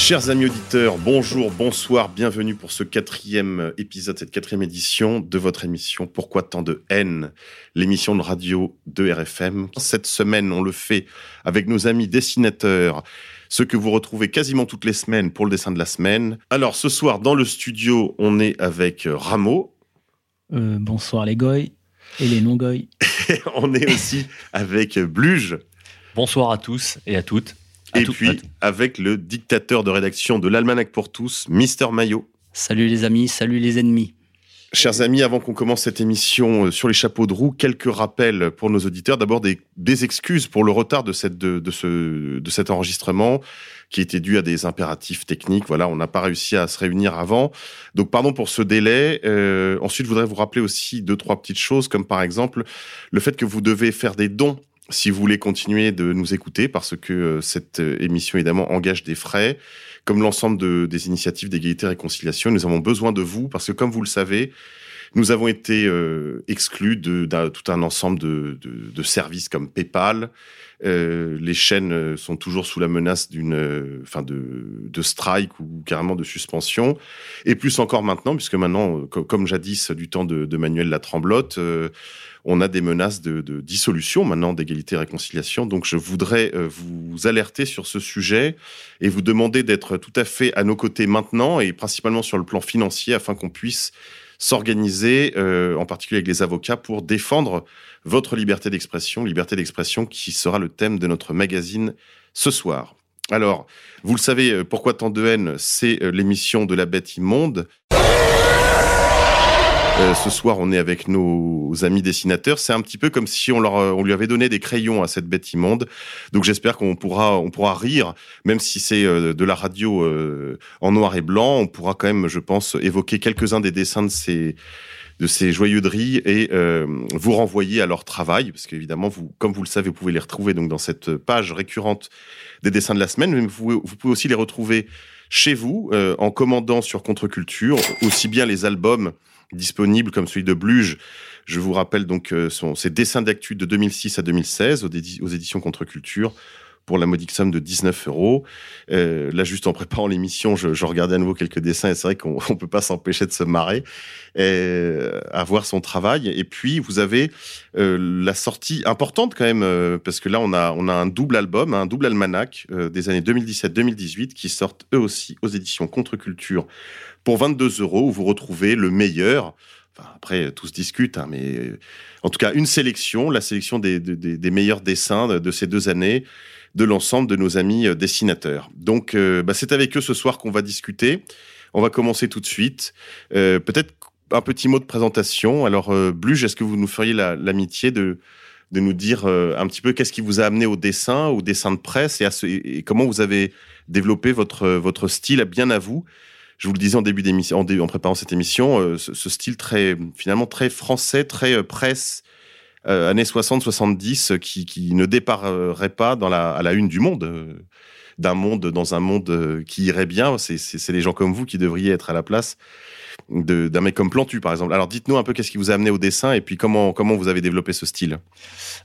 Chers amis auditeurs, bonjour, bonsoir, bienvenue pour ce quatrième épisode, cette quatrième édition de votre émission Pourquoi tant de haine? L'émission de radio de RFM. Cette semaine, on le fait avec nos amis dessinateurs, ceux que vous retrouvez quasiment toutes les semaines pour le dessin de la semaine. Alors ce soir, dans le studio, on est avec Rameau. Euh, bonsoir les goy et les non-goy. on est aussi avec Bluge. Bonsoir à tous et à toutes. À Et tout- puis avec le dictateur de rédaction de l'Almanach pour tous, Mister Maillot. Salut les amis, salut les ennemis. Chers amis, avant qu'on commence cette émission euh, sur les chapeaux de roue, quelques rappels pour nos auditeurs. D'abord, des, des excuses pour le retard de, cette, de, de ce, de cet enregistrement qui était dû à des impératifs techniques. Voilà, on n'a pas réussi à se réunir avant. Donc, pardon pour ce délai. Euh, ensuite, je voudrais vous rappeler aussi deux, trois petites choses, comme par exemple le fait que vous devez faire des dons si vous voulez continuer de nous écouter, parce que euh, cette euh, émission, évidemment, engage des frais comme l'ensemble de- des initiatives d'égalité et réconciliation, nous avons besoin de vous parce que, comme vous le savez, nous avons été euh, exclus de, tout un ensemble de, de- de services comme PayPal. Euh, les chaînes euh, sont toujours sous la menace d'une, enfin de, de strike ou carrément de suspension. Et plus encore maintenant, puisque maintenant, co- comme jadis du temps de, de Manuel Latremblotte, euh, on a des menaces de, dissolution maintenant d'égalité et réconciliation. Donc, je voudrais euh, vous alerter sur ce sujet et vous demander d'être tout à fait à nos côtés maintenant et principalement sur le plan financier afin qu'on puisse s'organiser, euh, en particulier avec les avocats, pour défendre votre liberté d'expression, liberté d'expression qui sera le thème de notre magazine ce soir. Alors, vous le savez, euh, pourquoi tant de haine, c'est l'émission de la bête immonde. Euh, ce soir, on est avec nos amis dessinateurs. C'est un petit peu comme si on, leur, euh, on lui avait donné des crayons à cette bête immonde. Donc j'espère qu'on pourra, on pourra rire, même si c'est euh, de la radio en noir et blanc. On pourra quand même, je pense, évoquer quelques-uns des dessins de ces de ces et vous renvoyer à leur travail, parce qu'évidemment, vous, comme vous le savez, vous pouvez les retrouver donc dans cette page récurrente des dessins de la semaine, mais vous pouvez aussi les retrouver chez vous euh, en commandant sur Contre-Culture, aussi bien les albums disponibles comme celui de Bluge. Je vous rappelle donc euh, son, ses dessins d'actu de 2006 à 2016 aux, édi- aux éditions Contre-Culture pour la modique somme de 19 euros. Euh, là, juste en préparant l'émission, je, je regardais à nouveau quelques dessins et c'est vrai qu'on on peut pas s'empêcher de se marrer euh, à voir son travail. Et puis, vous avez euh, la sortie importante quand même, parce que là, on a, on a un double album, un double almanach des années 2017-2018 qui sortent eux aussi aux éditions Contre-Culture pour 22 euros, où vous retrouvez le meilleur. Après, tout se discute, hein, mais en tout cas, une sélection, la sélection des, meilleurs dessins de, de ces deux années de l'ensemble de nos amis euh, dessinateurs. Donc, euh, bah, c'est avec eux ce soir qu'on va discuter. On va commencer tout de suite. Euh, Peut-être un petit mot de présentation. Alors, euh, Bluge, est-ce que vous nous feriez la- l'amitié de, de nous dire un petit peu qu'est-ce qui vous a amené au dessin, au dessin de presse et, à ce- et- comment vous avez développé votre, votre style bien à vous? Je vous le disais en début d'émission, en, préparant cette émission, ce, ce style très, finalement très français, très presse, euh, années 60-70, euh, qui, qui ne déparerait pas à la une du monde, euh, d'un monde dans un monde qui irait bien. C'est- les gens comme vous qui devriez être à la place d'un mec comme Plantu, par exemple. Alors, dites-nous un peu qu'est-ce qui vous a amené au dessin et puis comment, comment vous avez développé ce style.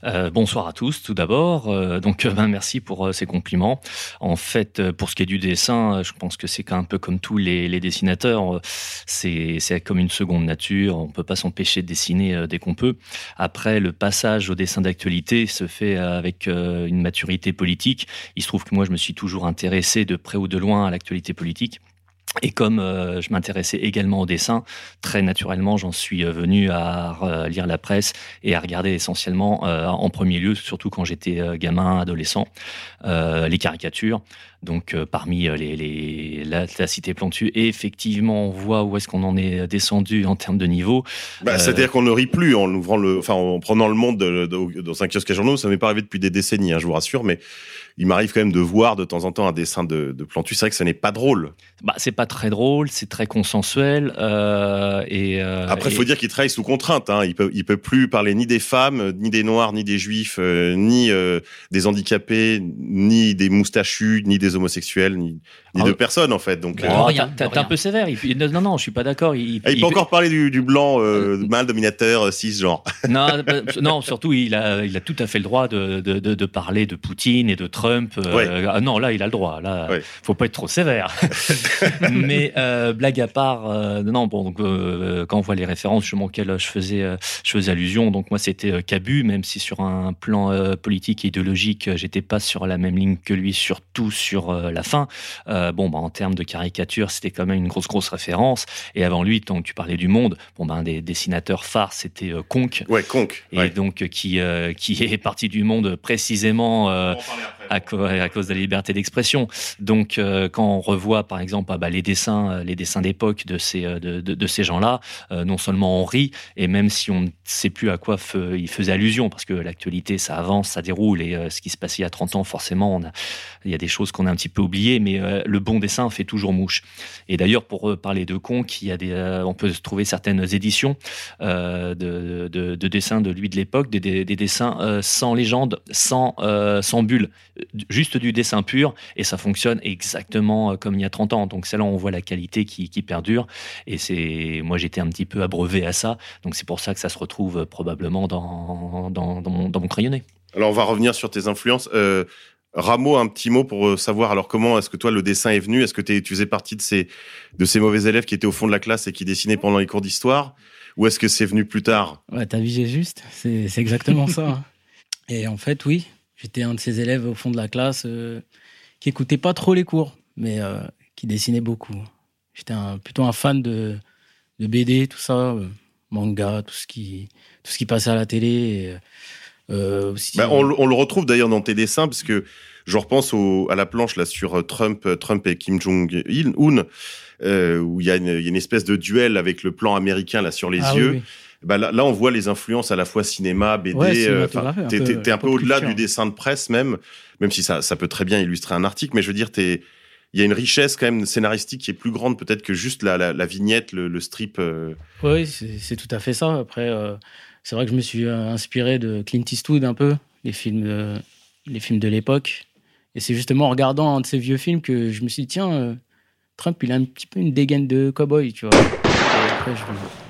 Euh, bonsoir à tous, tout d'abord. Euh, donc, euh, ben, merci pour ces compliments. En fait, pour ce qui est du dessin, je pense que c'est un peu comme tous les, les dessinateurs. C'est comme une seconde nature. On peut pas s'empêcher de dessiner dès qu'on peut. Après, le passage au dessin d'actualité se fait avec une maturité politique. Il se trouve que moi, je me suis toujours intéressé de près ou de loin à l'actualité politique. Et comme euh, je m'intéressais également au dessin, très naturellement, j'en suis euh, venu à euh, lire la presse et à regarder essentiellement, euh, en premier lieu, surtout quand j'étais euh, gamin, adolescent, euh, les caricatures. Donc euh, parmi les, les la, la, cité Plantu, et effectivement, on voit où est-ce qu'on en est descendu en termes de niveau. Bah. C'est-à-dire qu'on ne rit plus en ouvrant le, enfin en prenant le monde de, de, dans un kiosque à journaux. Ça m'est pas arrivé depuis des décennies, hein, je vous rassure, mais il m'arrive quand même de voir de temps en temps un dessin de, de Plantu. C'est vrai que ce n'est pas drôle. Bah, c'est pas très drôle, c'est très consensuel. Euh, et euh, après, il faut dire qu'il travaille sous contrainte. Hein. Il peut, il peut plus parler ni des femmes, ni des noirs, ni des juifs, euh, ni euh, des handicapés, ni des moustachus, ni des homosexuels, ni, ni Ah de oui. personne en fait. Donc, Oh, euh, t'es un peu sévère. Il- non, non, je suis pas d'accord. Il, ah, il, il- peut encore parler du, du blanc euh, mâle dominateur euh, cisgenre. non, bah, non, surtout, il a, il a tout à fait le droit de, de, de, de parler de Poutine et de Trump. Euh, Ouais. ah non, là, il a le droit. Là, Ouais. faut pas être trop sévère. Mais euh, blague à part, euh, non, bon, donc, euh, quand on voit les références justement auxquelles je faisais, euh, je faisais allusion, donc moi, c'était euh, Cabu, même si sur un plan euh, politique et idéologique, euh, j'étais pas sur la même ligne que lui, surtout sur euh, la fin. Euh, bon, bah, en termes de caricature, c'était quand même une grosse, grosse référence. Et avant lui, tant que tu parlais du monde, bon, ben, un des dessinateurs phares, c'était euh, Conque. Ouais, conque. Et Ouais. donc euh, qui euh, qui est parti du monde précisément euh, à, cause de la liberté d'expression. Donc euh, quand on revoit par exemple ah bah, les dessins euh, les dessins d'époque de ces euh, de, de, ces gens-là, non seulement on rit et même si on ne sait plus à quoi fe- il faisait allusion parce que l'actualité ça avance, ça déroule et ce qui se passait il y a 30 ans forcément il y a des choses qu'on a un petit peu oubliées mais le bon dessin fait toujours mouche. Et d'ailleurs pour parler de Conque, il y a des on peut trouver certaines éditions de, de, de dessins de lui de l'époque, des, des, des dessins sans légende, sans, sans bulle, juste du dessin pur, et ça fonctionne exactement euh, comme il y a 30 ans. Donc c'est là où on voit la qualité qui, qui perdure, et c'est moi j'étais un petit peu abreuvé à ça, donc c'est pour ça que ça se retrouve euh, probablement dans, dans, dans, mon, dans mon crayonné. Alors on va revenir sur tes influences. Euh, Rameau, un petit mot pour savoir alors comment est-ce que toi le dessin est venu? Est-ce que t'es- tu faisais partie de ces de ces mauvais élèves qui étaient au fond de la classe et qui dessinaient pendant les cours d'histoire? Ou est-ce que c'est venu plus tard? Ouais, t'as visé juste, c'est c'est exactement ça. hein. Et en fait, oui, j'étais un de ces élèves au fond de la classe euh, qui écoutait pas trop les cours, mais euh, qui dessinait beaucoup. J'étais un- plutôt un fan de, de BD, tout ça, euh, manga, tout ce qui, tout ce qui passait à la télé. Et, aussi, Bah, on, le- on le retrouve d'ailleurs dans tes dessins parce que je repense au, à la planche là sur Trump, Trump et Kim Jong Un, euh, où il y, a une- il y a une espèce de duel avec le plan américain là sur les Ah oui, yeux. oui. Bah, là, là, on voit les influences à la fois cinéma, BD. Ouais, euh, un t'es, peu, un peu au-delà du dessin de presse même, même si ça, ça peut très bien illustrer un article. Mais je veux dire, t'es, il y a une richesse quand même scénaristique qui est plus grande peut-être que juste la, la, la vignette, le, le strip. euh. Oui, c'est tout à fait ça. Après, euh, c'est vrai que je me suis inspiré de Clint Eastwood un peu, les films, de- les films de l'époque. Et c'est justement en regardant un de ces vieux films que je me suis dit, tiens, Trump, il a un petit peu une dégaine de cowboy, tu vois. Et après, je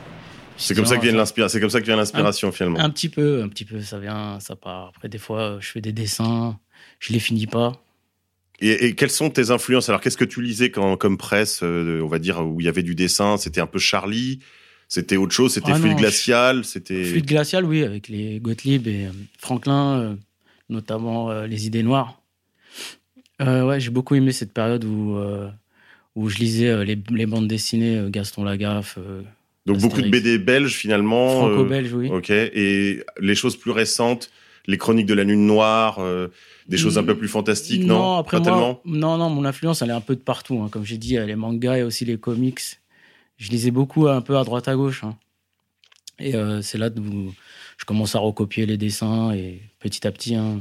C'est comme ça que vient l'inspiration. C'est comme ça que vient l'inspiration finalement. Un petit peu, un petit peu, ça vient, ça part. Après, des fois, je fais des dessins, je les finis pas. Et, et quelles sont tes influences? Alors, qu'est-ce que tu lisais quand, comme presse, euh, on va dire, où il y avait du dessin? C'était un peu Charlie? C'était autre chose? C'était Ah Fluide Glacial? C'était. Fluide glacial, oui, avec les Gottlieb et euh, Franklin, euh, notamment euh, les idées noires. Ouais, j'ai beaucoup aimé cette période où, où je lisais les, les bandes dessinées Gaston Lagaffe, euh, Donc, beaucoup de. BD belges finalement. euh, franco-belge, oui. Ok. Et les choses plus récentes, les chroniques de la Lune Noire, euh, des choses un peu plus fantastiques, non, après Pas moi, non, non, mon influence, elle est un peu de partout. hein. Comme j'ai dit, a les mangas et aussi les comics. Je lisais beaucoup un peu à droite à gauche. hein. Et euh, c'est là où je commence à recopier les dessins et petit à petit, hein,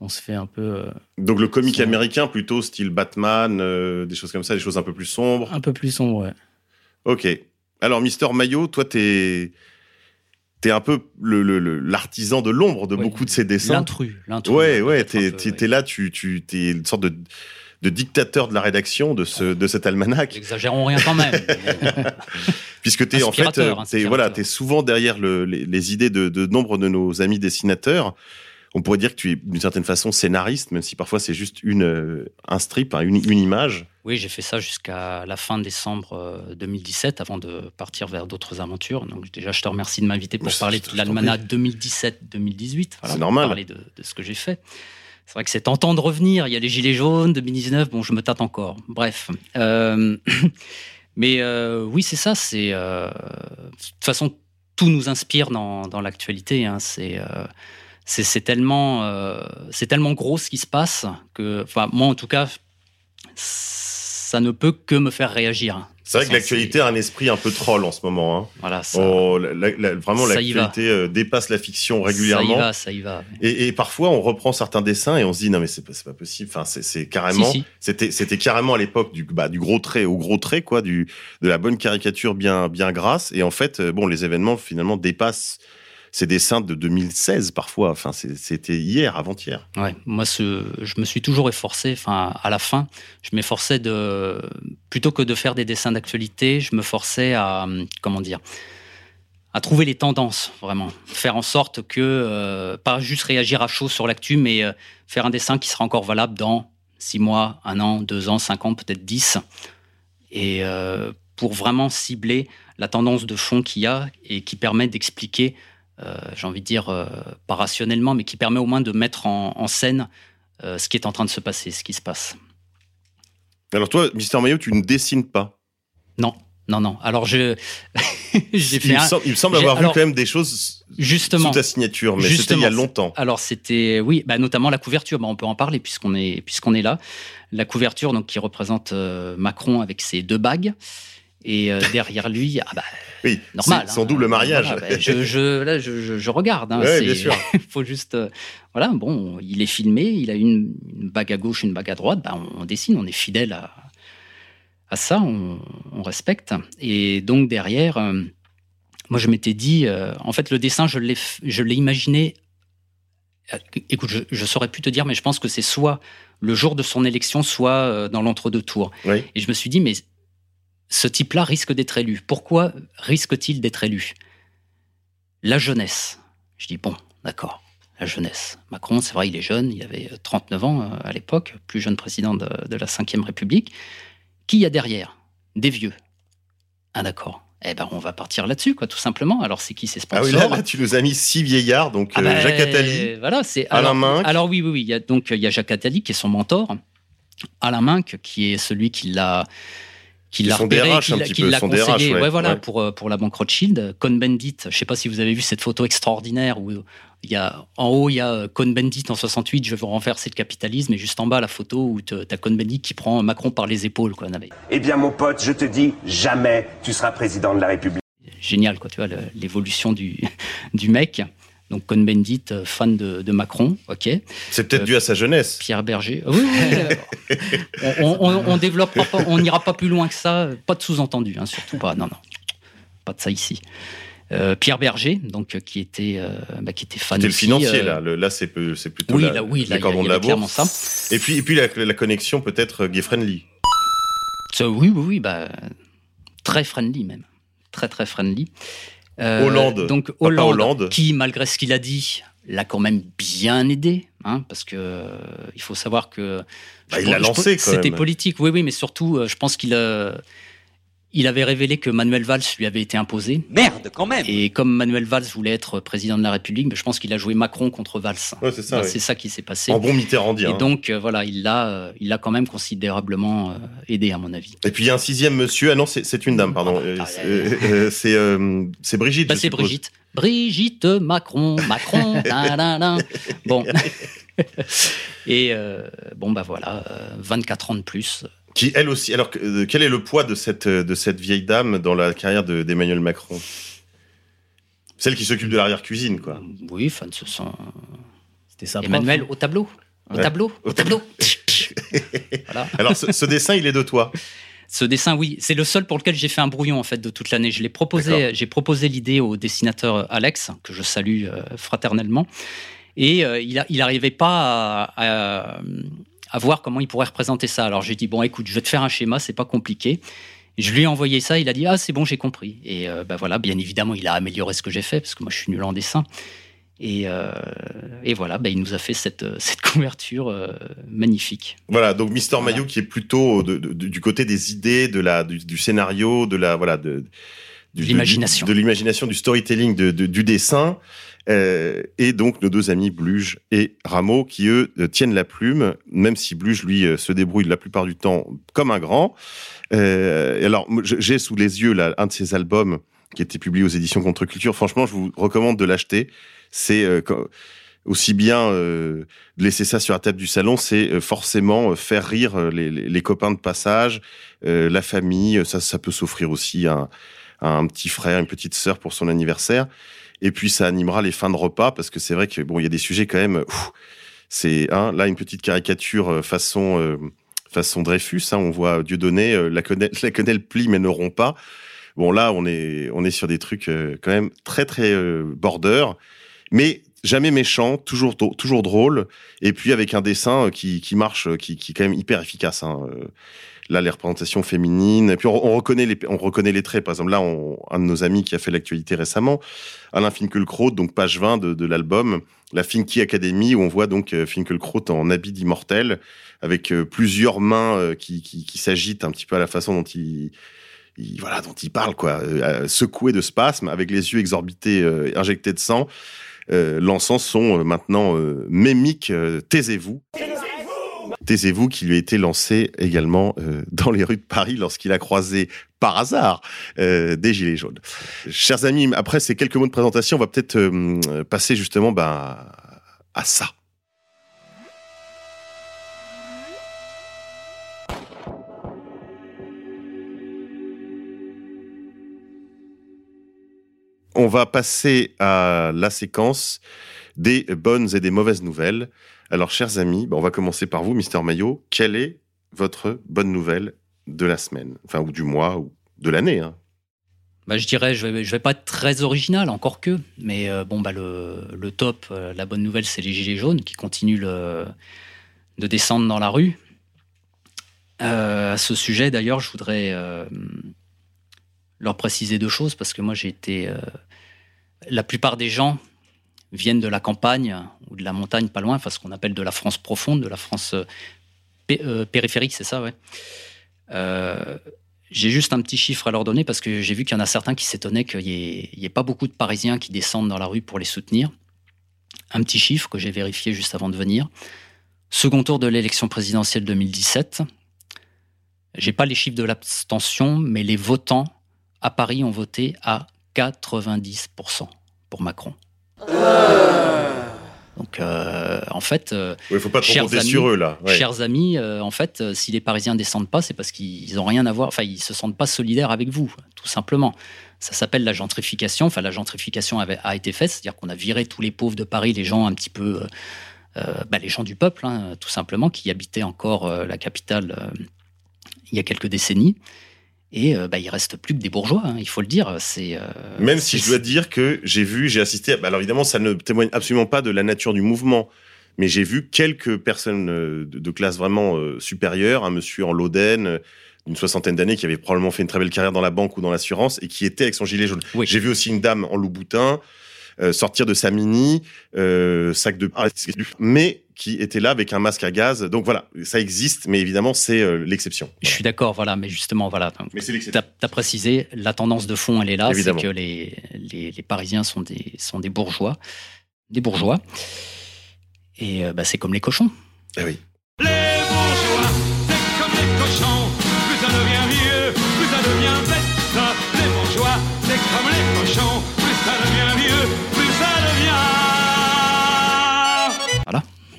on se fait un peu, euh, Donc, le comique américain, plutôt style Batman, euh, des choses comme ça, des choses un peu plus sombres. un peu plus sombre. Ouais. Ok. Alors, Mister Maillot, toi, t'es. T'es un peu le- le- le- l'artisan de l'ombre de beaucoup de ces dessins. L'intrus. l'intrus, Ouais, ouais, un t'es, ouais. là, tu, tu, t'es une sorte de, de dictateur de la rédaction de ce, de cet almanach, N'exagérons rien quand même. puisque t'es en fait, euh, t'es, inspirateur. voilà, t'es souvent derrière le, les, les idées de, de nombre de nos amis dessinateurs. On pourrait dire que tu es d'une certaine façon scénariste, même si parfois c'est juste une, euh, un strip, hein, une, une image. Oui, j'ai fait ça jusqu'à la fin décembre euh, 2017 avant de partir vers d'autres aventures. Donc déjà, je te remercie de m'inviter pour parler de l'almanach 2017-2018. C'est normal. Parler de, de ce que j'ai fait. C'est vrai que c'est tentant de revenir. Il y a les Gilets jaunes 2019. Bon, je me tâte encore. Bref. Euh, mais euh, oui, c'est ça. C'est euh, de toute façon tout nous inspire dans, dans l'actualité. hein. C'est euh, c'est tellement, euh, c'est tellement gros ce qui se passe que, enfin, moi en tout cas, ça ne peut que me faire réagir. C'est vrai que l'actualité a un esprit un peu troll en ce moment. Hein. Voilà, ça, Oh, la- la- la- vraiment, l'actualité euh, dépasse la fiction ça y régulièrement. va, ça y va. Et, et parfois, on reprend certains dessins et on se dit non mais c'est pas, possible. Enfin, c'est, carrément, Si, si. c'était, c'était carrément à l'époque du, bah, du gros trait au gros trait quoi, du, de la bonne caricature bien, bien grasse. Et en fait, euh, bon, les événements finalement dépassent ces dessins de 2016 parfois. Enfin, c'était hier, avant-hier. Ouais, moi, je me suis toujours efforcé, enfin, à la fin, je m'efforçais de, plutôt que de faire des dessins d'actualité, je me forçais à, comment dire, à trouver les tendances, vraiment. Faire en sorte que, euh, pas juste réagir à chaud sur l'actu, mais euh, faire un dessin qui sera encore valable dans six mois, un an, deux ans, cinq ans, peut-être dix. Et euh, pour vraiment cibler la tendance de fond qu'il y a et qui permet d'expliquer j'ai envie de dire, euh, pas rationnellement, mais qui permet au moins de mettre en, en scène euh, ce qui est en train de se passer, ce qui se passe. Alors toi, Mister Mayo, tu ne dessines pas? Non, non, non. Alors, je, j'ai Il, me semble, il me semble j'ai- avoir alors, vu quand même des choses Justement. sous ta signature, mais c'était il y a longtemps. Alors c'était oui, bah, notamment la couverture. Bah, on peut en parler puisqu'on est puisqu'on est là. La couverture donc qui représente euh, Macron avec ses deux bagues et euh, derrière lui, ah bah Oui, normal. son hein. double mariage. Voilà, bah, je, je, là, je, je- je regarde. Hein, Ouais, bien sûr. Il faut juste euh, voilà. Bon, il est filmé, il a une, une bague à gauche, une bague à droite. Bah, on, on dessine, on est fidèle à à ça, on, on respecte. Et donc derrière. euh, moi, je m'étais dit, en fait, le dessin, je l'ai, f- je l'ai imaginé. Écoute, je, je saurais plus te dire, mais je pense que c'est soit le jour de son élection, soit dans l'entre-deux tours. Oui. Et je me suis dit, mais ce type-là risque d'être élu. Pourquoi risque-t-il d'être élu? La jeunesse. Je dis, bon, d'accord, la jeunesse. Macron, c'est vrai, il est jeune, il avait euh, 39 ans euh, à l'époque, plus jeune président de, de la Ve République. Qui y a derrière? Des vieux. Ah d'accord. Eh ben, on va partir là-dessus, quoi, tout simplement. Alors, c'est qui ces Ah sponsors oui, là, là, tu nous as mis six vieillards, donc Ah euh, ben, Jacques Attali, Voilà, c'est Alain Minc. Alors oui, oui, oui. Il y a donc il y a Jacques Attali qui est son mentor, Alain Minc qui est celui qui l'a qui l'a repéré, qui un l'a- conseillé. Ouais, voilà, ouais. pour euh, pour la banque Rothschild, Cohn-Bendit. Je sais pas si vous avez vu cette photo extraordinaire où il y a en haut il y a Cohn-Bendit en 68, je vais vous renverser le capitalisme, et juste en bas la photo où tu as Cohn-Bendit qui prend Macron par les épaules, quoi. Eh bien, mon pote, je te dis, jamais tu seras président de la République. génial, quoi, tu vois, l'évolution du, du mec. Donc Cohn-Bendit, euh, fan de, de Macron, ok. c'est peut-être euh, dû à sa jeunesse. Pierre Berger. Oui, oui, on, on, on développera pas, on n'ira pas plus loin que ça. Pas de sous-entendu, hein, surtout pas. Non, non, pas de ça ici. Euh, Pierre Berger, donc qui était, euh, bah, qui était fan C'était le financier, là. Le- là, c'est plutôt Oui, la, là, oui, les là, y a- y de la bourse. ça. Et puis, et puis la, la connexion peut-être gay-friendly. Ça, oui, oui, oui, bah, très friendly même, très très friendly. Euh, Hollande, donc Hollande, Hollande. qui malgré ce qu'il a dit, l'a quand même bien aidé, hein, parce que euh, il faut savoir que Bah, il l'a lancé, C'était politique, oui, oui, mais surtout, euh, je pense qu'il a, il avait révélé que Manuel Valls lui avait été imposé. Merde, quand même Et comme Manuel Valls voulait être président de la République, je pense qu'il a joué Macron contre Valls. Ouais, c'est ça. Ben, oui. C'est ça qui s'est passé. En bon Mitterrandien. Et donc, euh, voilà, il l'a, euh, il l'a quand même considérablement euh, aidé, à mon avis. Et puis il y a un sixième monsieur. Ah non, c'est c'est une dame, pardon. Ah, Euh, ah, c'est euh, euh, Brigitte. Bah, c'est suppose. Brigitte. Brigitte Macron, Macron. Bon. Et euh, bon, bah voilà, euh, 24 ans de plus. Qui elle aussi. Alors, euh, quel est le poids de cette euh, de cette vieille dame dans la carrière de- d'Emmanuel Macron? Celle qui s'occupe de l'arrière cuisine, quoi. Oui, enfin, ce sont. C'était ça. Emmanuel, au tableau. Au Ouais. tableau. Au Au tableau. voilà. Alors, ce, ce dessin, il est de toi? Ce dessin, oui, c'est le seul pour lequel j'ai fait un brouillon en fait de toute l'année. Je l'ai proposé, j'ai proposé l'idée au dessinateur Alex que je salue euh, fraternellement, et euh, il, a, il arrivait pas à, à- à voir comment il pourrait représenter ça. Alors j'ai dit bon, écoute, je vais te faire un schéma, c'est pas compliqué. Je lui ai envoyé ça, il a dit ah c'est bon, j'ai compris. Et euh, ben voilà, bien évidemment, il a amélioré ce que j'ai fait parce que moi je suis nul en dessin. Et, euh, et voilà, ben, il nous a fait cette, cette couverture euh, magnifique. Voilà, donc Mister Voilà. Mayo qui est plutôt de- de- du côté des idées, de la, du, du scénario, de la voilà, de, l'imagination. de, l'imagination, du storytelling, du dessin, euh, et donc nos deux amis Bluge et Rameau qui eux euh, tiennent la plume, même si Bluge lui euh, se débrouille la plupart du temps comme un grand. Alors j'ai sous les yeux un de ses albums qui a été publié aux éditions Contre Culture. Franchement, je vous recommande de l'acheter. C'est aussi bien euh, laisser ça sur la table du salon, c'est forcément faire rire les, copains de passage, la famille. Ça, ça peut s'offrir aussi à, un petit frère, une petite sœur pour son anniversaire. Et puis ça animera les fins de repas parce que c'est vrai que bon, il y a des sujets quand même. C'est hein, là une petite caricature façon façon Dreyfus. Hein, on voit Dieudonné, euh, la, quenelle, plie mais ne rompt pas. Bon, là, on est, on est sur des trucs euh, quand même très, très euh, border, mais jamais méchant, toujours, toujours drôle, et puis avec un dessin qui, qui marche, qui, qui est quand même hyper efficace. Hein. Là, les représentations féminines, et puis on, reconnaît les, on reconnaît les traits. Par exemple, là, un de nos amis qui a fait l'actualité récemment, Alain Finkielkraut, donc page 20 de, l'album, la Finky Academy, où on voit donc Finkielkraut en habit d'immortel, avec euh, plusieurs mains euh, qui, s'agitent un petit peu à la façon dont il, il, voilà, dont il parle, quoi, euh, secoué de spasmes, avec les yeux exorbités, injectés de sang, lançant son maintenant mémique Taisez-vous. Taisez-vous qui lui a été lancé également dans les rues de Paris lorsqu'il a croisé par hasard des gilets jaunes. Chers amis, après ces quelques mots de présentation, on va peut-être passer justement ben, à ça. on va passer à la séquence des bonnes et des mauvaises nouvelles. Alors, chers amis, bah, on va commencer par vous, Mister Maillot. Quelle est votre bonne nouvelle de la semaine, enfin, ou du mois, ou de l'année hein? Bah, je dirais, je vais, vais pas être très original, encore que, mais euh, bon, bah, le, top, euh, la bonne nouvelle, c'est les Gilets jaunes qui continuent de descendre dans la rue. Euh, à ce sujet, d'ailleurs, je voudrais leur préciser deux choses parce que moi j'ai été. La plupart des gens viennent de la campagne ou de la montagne pas loin, enfin ce qu'on appelle de la France profonde, de la France euh, euh, périphérique, c'est ça, ouais. j'ai juste un petit chiffre à leur donner parce que j'ai vu qu'il y en a certains qui s'étonnaient qu'il n'y ait, pas beaucoup de Parisiens qui descendent dans la rue pour les soutenir. Un petit chiffre que j'ai vérifié juste avant de venir. Second tour de l'élection présidentielle 2017. J'ai pas les chiffres de l'abstention, mais les votants à Paris ont voté à 90% pour Macron. Donc, euh, en fait, euh, il faut pas trop compter sur eux là. Chers amis, euh, en fait, si les Parisiens descendent pas, c'est parce qu'ils n'ont rien à voir. Enfin, ils se sentent pas solidaires avec vous, tout simplement. Ça s'appelle la gentrification. Enfin, la gentrification avait, a été faite, c'est-à-dire qu'on a viré tous les pauvres de Paris, les gens un petit peu, bah, les gens du peuple, hein, tout simplement, qui habitaient encore la capitale il y a quelques décennies. Et euh, bah, il reste plus que des bourgeois, hein, il faut le dire. C'est euh, même si je dois dire que j'ai vu, j'ai assisté. Bah, alors évidemment, ça ne témoigne absolument pas de la nature du mouvement, mais j'ai vu quelques personnes euh, de, classe vraiment supérieure, un monsieur en Loden d'une soixantaine d'années qui avait probablement fait une très belle carrière dans la banque ou dans l'assurance et qui était avec son gilet jaune. J'ai vu aussi une dame en Louboutin sortir de sa mini, sac de mais qui était là avec un masque à gaz. Donc voilà, ça existe, mais évidemment, c'est euh, l'exception. Je suis d'accord, voilà, mais justement, voilà. Mais c'est Tu as, précisé, la tendance de fond, elle est là, c'est que les, les, Parisiens sont des, sont des bourgeois. Des bourgeois. Et euh, bah, c'est comme les cochons. Eh oui. Les bourgeois,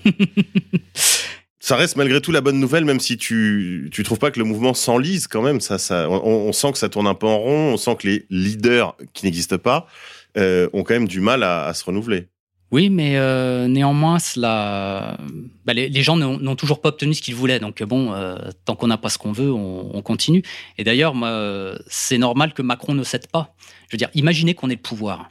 ça reste malgré tout la bonne nouvelle, même si tu tu trouves pas que le mouvement s'enlise quand même. Ça, ça, on, sent que ça tourne un peu en rond. On sent que les leaders qui n'existent pas euh, ont quand même du mal à, se renouveler. Oui, mais euh, néanmoins, cela, bah, les, gens n'ont toujours pas obtenu ce qu'ils voulaient. Donc bon, euh, tant qu'on n'a pas ce qu'on veut, on, on, continue. Et d'ailleurs, c'est normal que Macron ne cède pas. Je veux dire, imaginez qu'on ait le pouvoir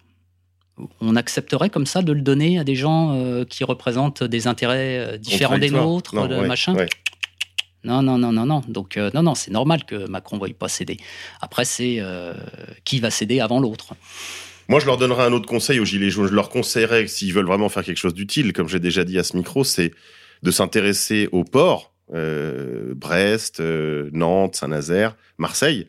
on accepterait comme ça de le donner à des gens euh, qui représentent des intérêts euh, différents des nôtres, machin Non, non, non, non, non. Donc, euh, non, non, c'est normal que Macron ne veuille pas céder. Après, c'est qui va céder avant l'autre. Moi, je leur donnerais un autre conseil aux Gilets jaunes. Je leur conseillerais, s'ils veulent vraiment faire quelque chose d'utile, comme j'ai déjà dit à ce micro, c'est de s'intéresser aux ports, Brest, Nantes, Saint-Nazaire, Marseille,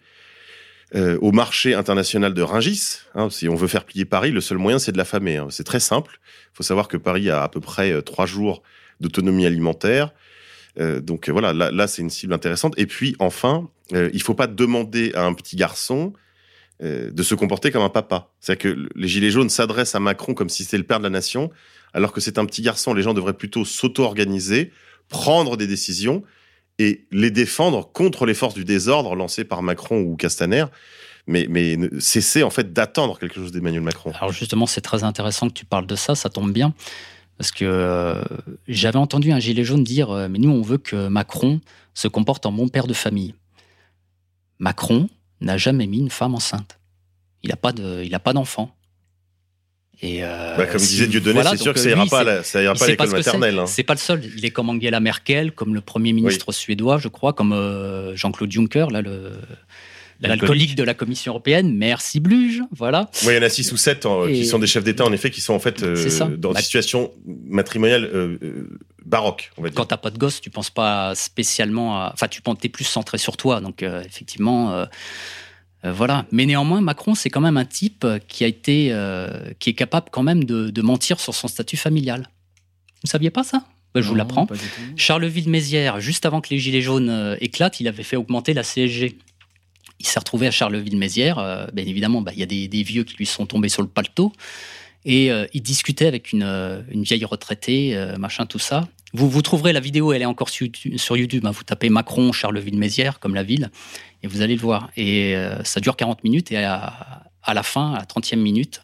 euh, au marché international de Ringis. Hein, si on veut faire plier Paris, le seul moyen, c'est de l'affamer. Hein. C'est très simple. Il faut savoir que Paris a à peu près euh, trois jours d'autonomie alimentaire. Euh, donc voilà, là, c'est une cible intéressante. Et puis enfin, il faut pas demander à un petit garçon de se comporter comme un papa. C'est-à-dire que les Gilets jaunes s'adressent à Macron comme si c'était le père de la nation, alors que c'est un petit garçon. Les gens devraient plutôt s'auto-organiser, prendre des décisions et les défendre contre les forces du désordre lancées par Macron ou Castaner. Mais, cesser en fait d'attendre quelque chose d'Emmanuel Macron. Alors justement, c'est très intéressant que tu parles de ça, ça tombe bien. Parce que euh, j'avais entendu un gilet jaune dire euh, Mais nous, on veut que Macron se comporte en bon père de famille. Macron n'a jamais mis une femme enceinte. Il n'a pas de- il a pas d'enfant. Et euh, Bah, comme disait Dieudonné, voilà, c'est sûr que euh, ça ira lui, pas, la- ça ira pas à l'école c'est. maternelle. hein. C'est pas le seul. Il est comme Angela Merkel, comme le Premier ministre suédois, je crois, comme euh, Jean-Claude Juncker, là, le l'alcoolique de la Commission européenne. Merci Bluge, voilà. Oui, il y en a six ou sept euh, qui sont des chefs d'État, en effet, qui sont en fait euh, dans Bah- des situations matrimoniales euh, baroques, on va dire. Quand t'as pas de gosse, tu penses pas spécialement à. Enfin, tu penses, t'es plus centré sur toi. Donc, euh, effectivement, voilà. Mais néanmoins, Macron, c'est quand même un type qui a été. euh, qui est capable quand même de, de mentir sur son statut familial. Vous saviez pas ça? Ben, Je vous l'apprends. Charleville-Mézières, juste avant que les Gilets jaunes euh, éclatent, il avait fait augmenter la CSG. Il s'est retrouvé à Charleville-Mézières. euh, bien évidemment, bah, il y a des, des vieux qui lui sont tombés sur le paletot. Et euh, il discutait avec une, euh, une vieille retraitée, euh, machin, tout ça. Vous, vous trouverez la vidéo, elle est encore sur YouTube. sur YouTube, hein. Vous tapez Macron, Charleville-Mézières, comme la ville, et vous allez le voir. Et euh, ça dure 40 minutes, et à, à la fin, à la 30e minute,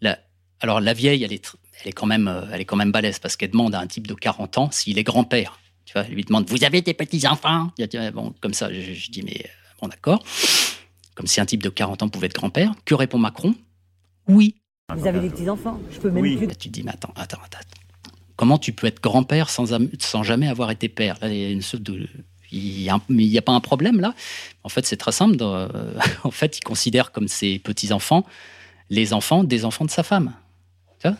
la- alors la vieille, elle est, elle est, quand même, euh, elle est quand même balèze, parce qu'elle demande à un type de 40 ans s'il est grand-père. Tu vois, elle lui demande Vous avez des petits-enfants? Bon, comme ça, je, je dis Mais euh, bon, d'accord. Comme si un type de 40 ans pouvait être grand-père. Que répond Macron? Oui. Vous avez des petits-enfants Je peux même plus. Là, tu te dis, mais attends, attends, attends. Comment tu peux être grand-père sans, am- sans jamais avoir été père? Là, il y a une sorte de. Il a n'y a pas un problème là? En fait, c'est très simple. euh, en fait, il considère comme ses petits-enfants les enfants des enfants de sa femme.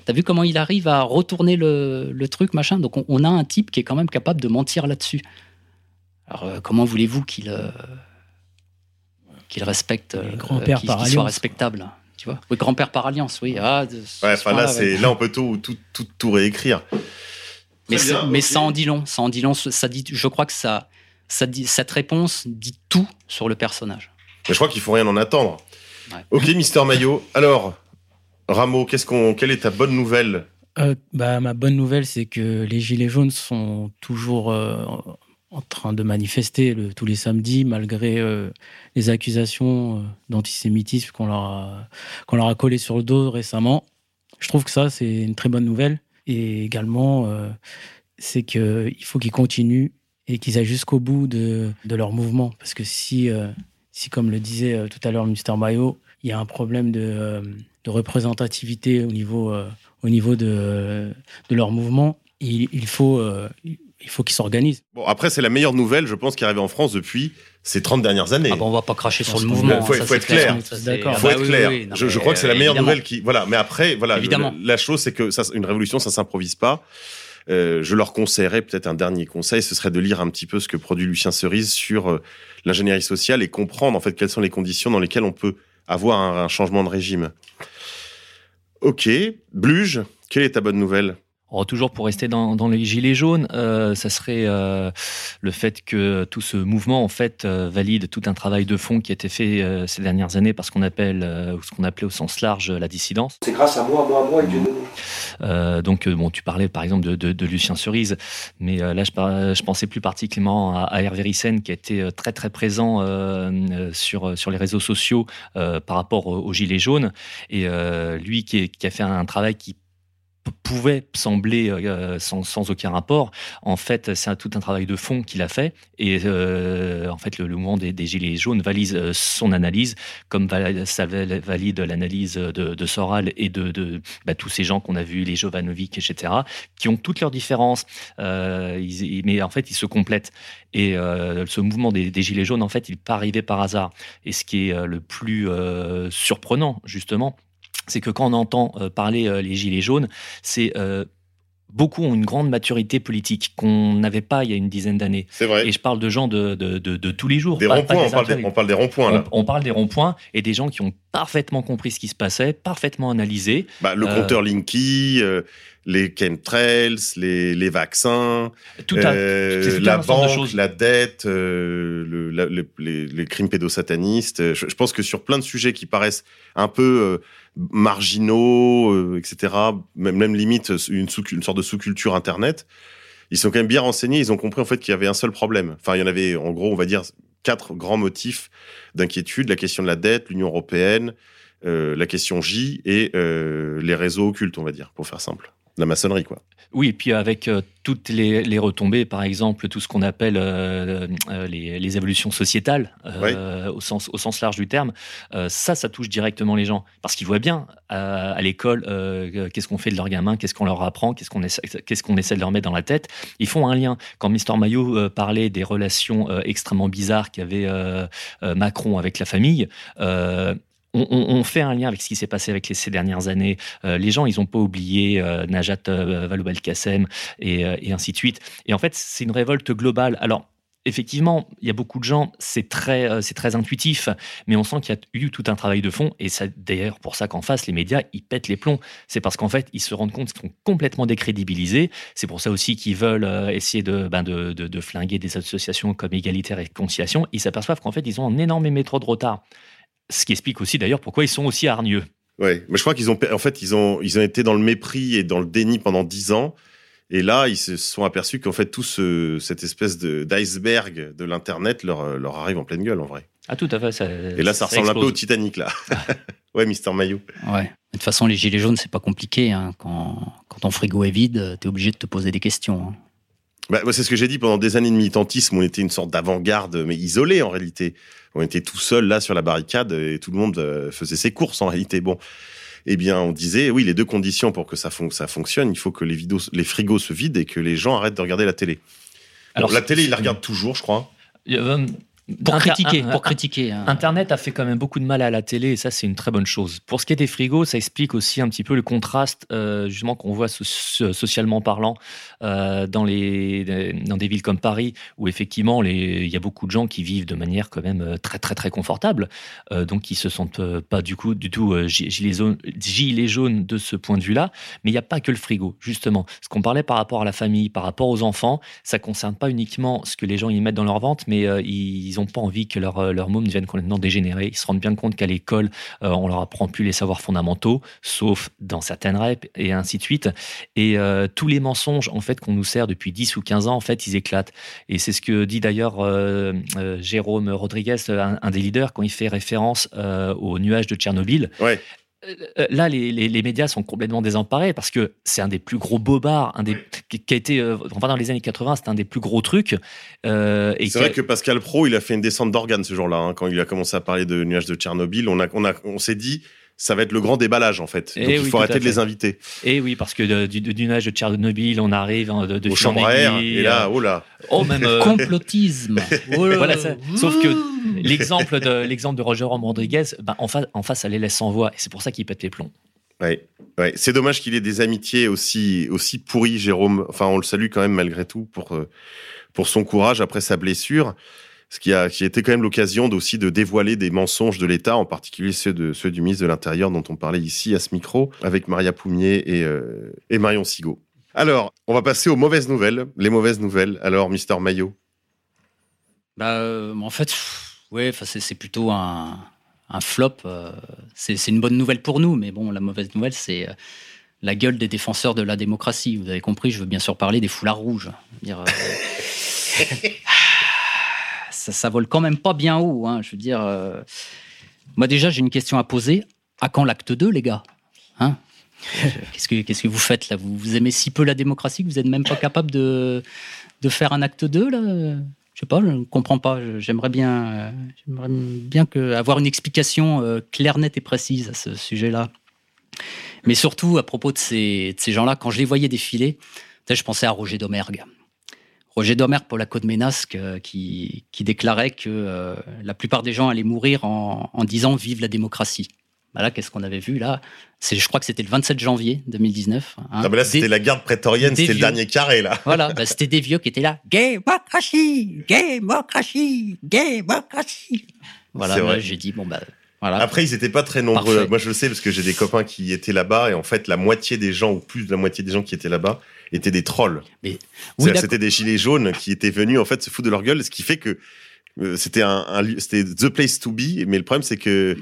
Tu as vu comment il arrive à retourner le, le truc, machin? Donc, on, on a un type qui est quand même capable de mentir là-dessus. Alors, euh, comment voulez-vous qu'il euh, qu'il respecte, euh, qu'il- soit respectable? Tu vois Oui, grand-père par alliance, oui. Ah, de- Ouais, ce enfin là, c'est là on peut tout tout tout, tout réécrire. Mais, bien, mais ça en dit long. Ça en dit long. Ça dit, je crois que ça, ça dit, cette réponse dit tout sur le personnage. Mais je crois qu'il faut rien en attendre. Ouais. Ok, Mister Maillot. Alors, Rameau, qu'est-ce qu'on, quelle est ta bonne nouvelle? Euh, bah, ma bonne nouvelle, c'est que les Gilets jaunes sont toujours euh, en train de manifester tous les samedis, malgré euh, les accusations euh, d'antisémitisme qu'on leur, qu'on leur a collé sur le dos récemment. Je trouve que ça, c'est une très bonne nouvelle. Et également, euh, c'est qu'il faut qu'ils continuent et qu'ils aillent jusqu'au bout de, de leur mouvement. Parce que si, euh, si comme le disait tout à l'heure Mister Mayo, il y a un problème de, de représentativité au niveau, au niveau de, de leur mouvement, il, faut, il faut qu'ils s'organisent. Bon, après, c'est la meilleure nouvelle, je pense, qui est arrivée en France depuis ces 30 dernières années. Ah bon, on va pas cracher sur le mouvement. Il faut, hein, ça, faut être clair. Ça, c'est- D'accord. ah faut bah être clair. oui, oui. Non, je, je crois que c'est la meilleure évidemment. nouvelle qui. Voilà. Mais après, voilà. Évidemment. la chose, c'est que ça, une révolution, ça s'improvise pas. Euh, je leur conseillerais peut-être un dernier conseil, ce serait de lire un petit peu ce que produit Lucien Cerise sur euh, l'ingénierie sociale et comprendre en fait quelles sont les conditions dans lesquelles on peut avoir un, un changement de régime. Ok, Bluge, quelle est ta bonne nouvelle? Alors, toujours pour rester dans, dans les gilets jaunes, euh, ça serait euh, le fait que tout ce mouvement en fait euh, valide tout un travail de fond qui a été fait euh, ces dernières années par ce qu'on appelle, ou ce qu'on appelait au sens large, la dissidence. C'est grâce à moi, moi, moi et Dieu donc, bon, tu parlais par exemple de, de, de Lucien Cerise, mais là, je, par- je pensais plus particulièrement à, à Hervé Ryssen, qui a été très très présent sur sur les réseaux sociaux par rapport aux, aux gilets jaunes, et lui qui, est- qui a fait un travail qui pouvait sembler euh, sans, aucun rapport. En fait, c'est tout un travail de fond qu'il a fait. Et euh, en fait, le, mouvement des, Gilets jaunes valide euh, son analyse, comme ça val- valide l'analyse de, Soral et de, bah, tous ces gens qu'on a vus, les Jovanovic, etc., qui ont toutes leurs différences. Mais en fait, ils se complètent. Et ce mouvement des, des Gilets jaunes, en fait, il n'est pas arrivé par hasard. Et ce qui est le plus surprenant, justement, c'est que quand on entend euh, parler euh, les gilets jaunes, c'est euh, beaucoup ont une grande maturité politique qu'on n'avait pas il y a une dizaine d'années. C'est vrai. Et je parle de gens de, de, de, de tous les jours. Des ronds-points, on, parle des- intellectuels. on parle des ronds-points là. On, on parle des ronds-points et des gens qui ont parfaitement compris ce qui se passait, parfaitement analysé. Bah, le Euh, compteur Linky, euh, les chemtrails, les, les vaccins, Tout à- euh, tout la de banque, la dette, le- la- le- les, les crimes pédosatanistes. Je, je pense que sur plein de sujets qui paraissent un peu marginaux, euh, etc., même, même limite une, sous, une sorte de sous-culture Internet, ils sont quand même bien renseignés. Ils ont compris en fait qu'il y avait un seul problème. Enfin, il y en avait en gros, on va dire, quatre grands motifs d'inquiétude la question de la dette, l'Union européenne, euh, la question J et euh, les réseaux occultes, on va dire, pour faire simple. La maçonnerie, quoi. Oui, et puis avec euh, toutes les, les retombées, par exemple, tout ce qu'on appelle euh, euh, les, les évolutions sociétales, euh, au, sens, au sens large du terme, ça, ça touche directement les gens. Parce qu'ils voient bien à l'école qu'est-ce qu'on fait de leurs gamins, qu'est-ce qu'on leur apprend, qu'est-ce qu'on essaie, qu'est-ce qu'on essaie de leur mettre dans la tête. Ils font un lien. Quand Mister Maillot parlait des relations extrêmement bizarres qu'avait Macron avec la famille, on, fait un lien avec ce qui s'est passé avec les, ces dernières années. Euh, les gens, ils n'ont pas oublié euh, Najat euh, Vallaud-Belkacem et, et ainsi de suite. Et en fait, c'est une révolte globale. Alors, effectivement, il y a beaucoup de gens, c'est très, très intuitif, mais on sent qu'il y a eu tout un travail de fond. Et c'est d'ailleurs pour ça qu'en face, les médias, ils pètent les plombs. C'est parce qu'en fait, ils se rendent compte qu'ils sont complètement décrédibilisés. C'est pour ça aussi qu'ils veulent essayer de, ben, de- de flinguer des associations comme Égalitaire et Conciliation. Ils s'aperçoivent qu'en fait, ils ont un énorme métro de retard. Ce qui explique aussi d'ailleurs pourquoi ils sont aussi hargneux. Ouais, mais je crois qu'ils ont, en fait, ils ont, ils ont été dans le mépris et dans le déni pendant dix ans. Et là, ils se sont aperçus qu'en fait, tout ce, cette espèce de, d'iceberg de l'Internet leur, leur arrive en pleine gueule, en vrai. Ah, tout à fait. Ça, Et là, ça, ressemble un peu au Titanic, là. ouais, Mister Maillot. Ouais. De toute façon, les gilets jaunes, c'est pas compliqué. hein. Quand, quand ton frigo est vide, t'es obligé de te poser des questions. hein. Bah, c'est ce que j'ai dit pendant des années de militantisme. On était une sorte d'avant-garde, mais isolée en réalité. On était tout seul là sur la barricade et tout le monde euh, faisait ses courses en réalité. Bon, eh bien, on disait oui, les deux conditions pour que ça, fon- ça fonctionne, il faut que les, vidéos, les frigos se vident et que les gens arrêtent de regarder la télé. Alors, Bon, la télé, ils la regardent toujours, je crois. Pour Inter- critiquer, un- pour un- critiquer. hein. Internet a fait quand même beaucoup de mal à la télé et ça c'est une très bonne chose. Pour ce qui est des frigos, ça explique aussi un petit peu le contraste euh, justement qu'on voit so- so- socialement parlant euh, dans les dans des villes comme Paris où effectivement il y a beaucoup de gens qui vivent de manière quand même euh, très très très confortable, euh, donc qui se sentent pas du coup du tout gi- gilets jaunes, gilets jaunes de ce point de vue-là. Mais il n'y a pas que le frigo justement. Ce qu'on parlait par rapport à la famille, par rapport aux enfants, ça concerne pas uniquement ce que les gens y mettent dans leur ventre, mais ils n'ont pas envie que leur, euh, leur môme devienne complètement dégénéré. Ils se rendent bien compte qu'à l'école, euh, on leur apprend plus les savoirs fondamentaux, sauf dans certaines REP et ainsi de suite. Et euh, tous les mensonges en fait qu'on nous sert depuis 10 ou 15 ans, en fait, ils éclatent. Et c'est ce que dit d'ailleurs euh, Jérôme Rodriguez, un, des leaders, quand il fait référence au nuage de Tchernobyl. Euh, Là, les, les- les médias sont complètement désemparés parce que c'est un des plus gros bobards, un des, qui, qui a été, euh, enfin dans les années 80, c'était un des plus gros trucs. euh, C'est vrai a- que Pascal Pro, il a fait une descente d'organes ce jour-là. hein, quand il a commencé à parler de nuages de Tchernobyl, on, a, on, a, on s'est dit, ça va être le grand déballage, en fait. Eh Donc, il faut arrêter de les inviter. Et oui, parce que de- du, du nuage de Tchernobyl, on arrive hein, de, de Aux chambres à air. Et là, euh, oh là. oh, même, euh, Complotisme. Oh voilà, ça. sauf que l'exemple de, l'exemple de Roger Rodriguez, ben, en, face, en face, ça les laisse sans voix. Et c'est pour ça qu'il pète les plombs. Ouais, ouais. C'est dommage qu'il ait des amitiés aussi, aussi pourries, Jérôme. Enfin, on le salue quand même malgré tout pour, euh, pour son courage après sa blessure. Ce qui a, qui été quand même l'occasion aussi de dévoiler des mensonges de l'État, en particulier ceux, de, ceux du ministre de l'Intérieur dont on parlait ici à ce micro, avec Maria Poumier et, euh, et Marion Sigaud. Alors, on va passer aux mauvaises nouvelles. Les mauvaises nouvelles. Alors, Mister Maillot. Bah, euh, en fait, ouais, enfin, c'est plutôt un, un flop. euh, c'est une bonne nouvelle pour nous, mais bon, la mauvaise nouvelle, c'est euh, la gueule des défenseurs de la démocratie. Vous avez compris, je veux bien sûr parler des foulards rouges. Dire, euh, ça, vole quand même pas bien haut. hein, je veux dire, euh, moi déjà, j'ai une question à poser. À quand l'acte 2, les gars? Hein? Qu'est-ce que vous faites là? Vous, aimez si peu la démocratie que vous n'êtes même pas capable de, faire un acte 2 là? Je sais pas, je ne comprends pas. J'aimerais bien, euh, j'aimerais bien avoir une explication euh, claire, nette et précise à ce sujet-là. Mais surtout, à propos de ces, gens-là, quand je les voyais défiler, je pensais à Roger Domergue. Roger Domergue, pour la Côte Ménasque, euh, qui, qui déclarait que euh, la plupart des gens allaient mourir en, en disant Vive la démocratie. Bah là, qu'est-ce qu'on avait vu là? C'est, Je crois que c'était le 27 janvier 2019. hein. Ah, mais là, c'était Des- la garde prétorienne, c'était le dernier carré, là. Voilà, bah, c'était des vieux qui étaient là. Démocratie Démocratie Démocratie Voilà, là, j'ai dit, bon, bah, Voilà. Après, ils étaient pas très nombreux. Parfait. Moi, je le sais parce que j'ai des copains qui étaient là-bas et en fait, la moitié des gens ou plus de la moitié des gens qui étaient là-bas étaient des trolls. Mais- oui. C'était des gilets jaunes qui étaient venus en fait se foutre de leur gueule, ce qui fait que euh, c'était un, un c'était the place to be. Mais le problème, c'est que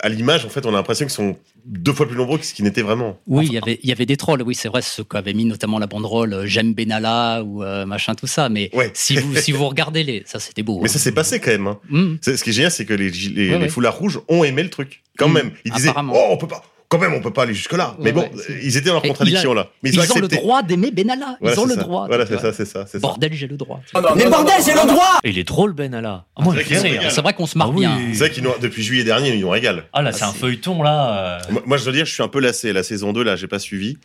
à l'image, en fait, on a l'impression qu'ils sont deux fois plus nombreux que ce qu'ils n'étaient vraiment. Oui, il y avait, il y avait des trolls. Oui, c'est vrai, ceux qui avaient mis notamment la banderole euh, J'aime Benalla ou euh, machin, tout ça. Mais Ouais. si vous, si vous regardez les, ça c'était beau. Mais hein. ça s'est passé quand même. hein. C'est- Ce qui est génial, c'est que les, Ouais, les ouais. foulards rouges ont aimé le truc. Quand Mm. même. Ils disaient, oh, on peut pas, quand même, on peut pas aller jusque-là. Mais bon, ouais, ils étaient dans leur contradiction là. Mais ils, Ils, ont ont le droit d'aimer Benalla. Voilà, Ils ont le ça. droit. Voilà, c'est ça, c'est ça, c'est ça. Bordel, j'ai le droit. Mais bordel, j'ai le droit Et il est drôle, Ben Allah. Ah, moi, C'est vrai qu'on se marre Ah oui. bien. C'est vrai qu'ils nous, depuis juillet dernier, ils nous régalent. Ah là, Ah, c'est un feuilleton là. euh. Moi, je dois dire, je suis un peu lassé. La saison 2, là, j'ai pas suivi.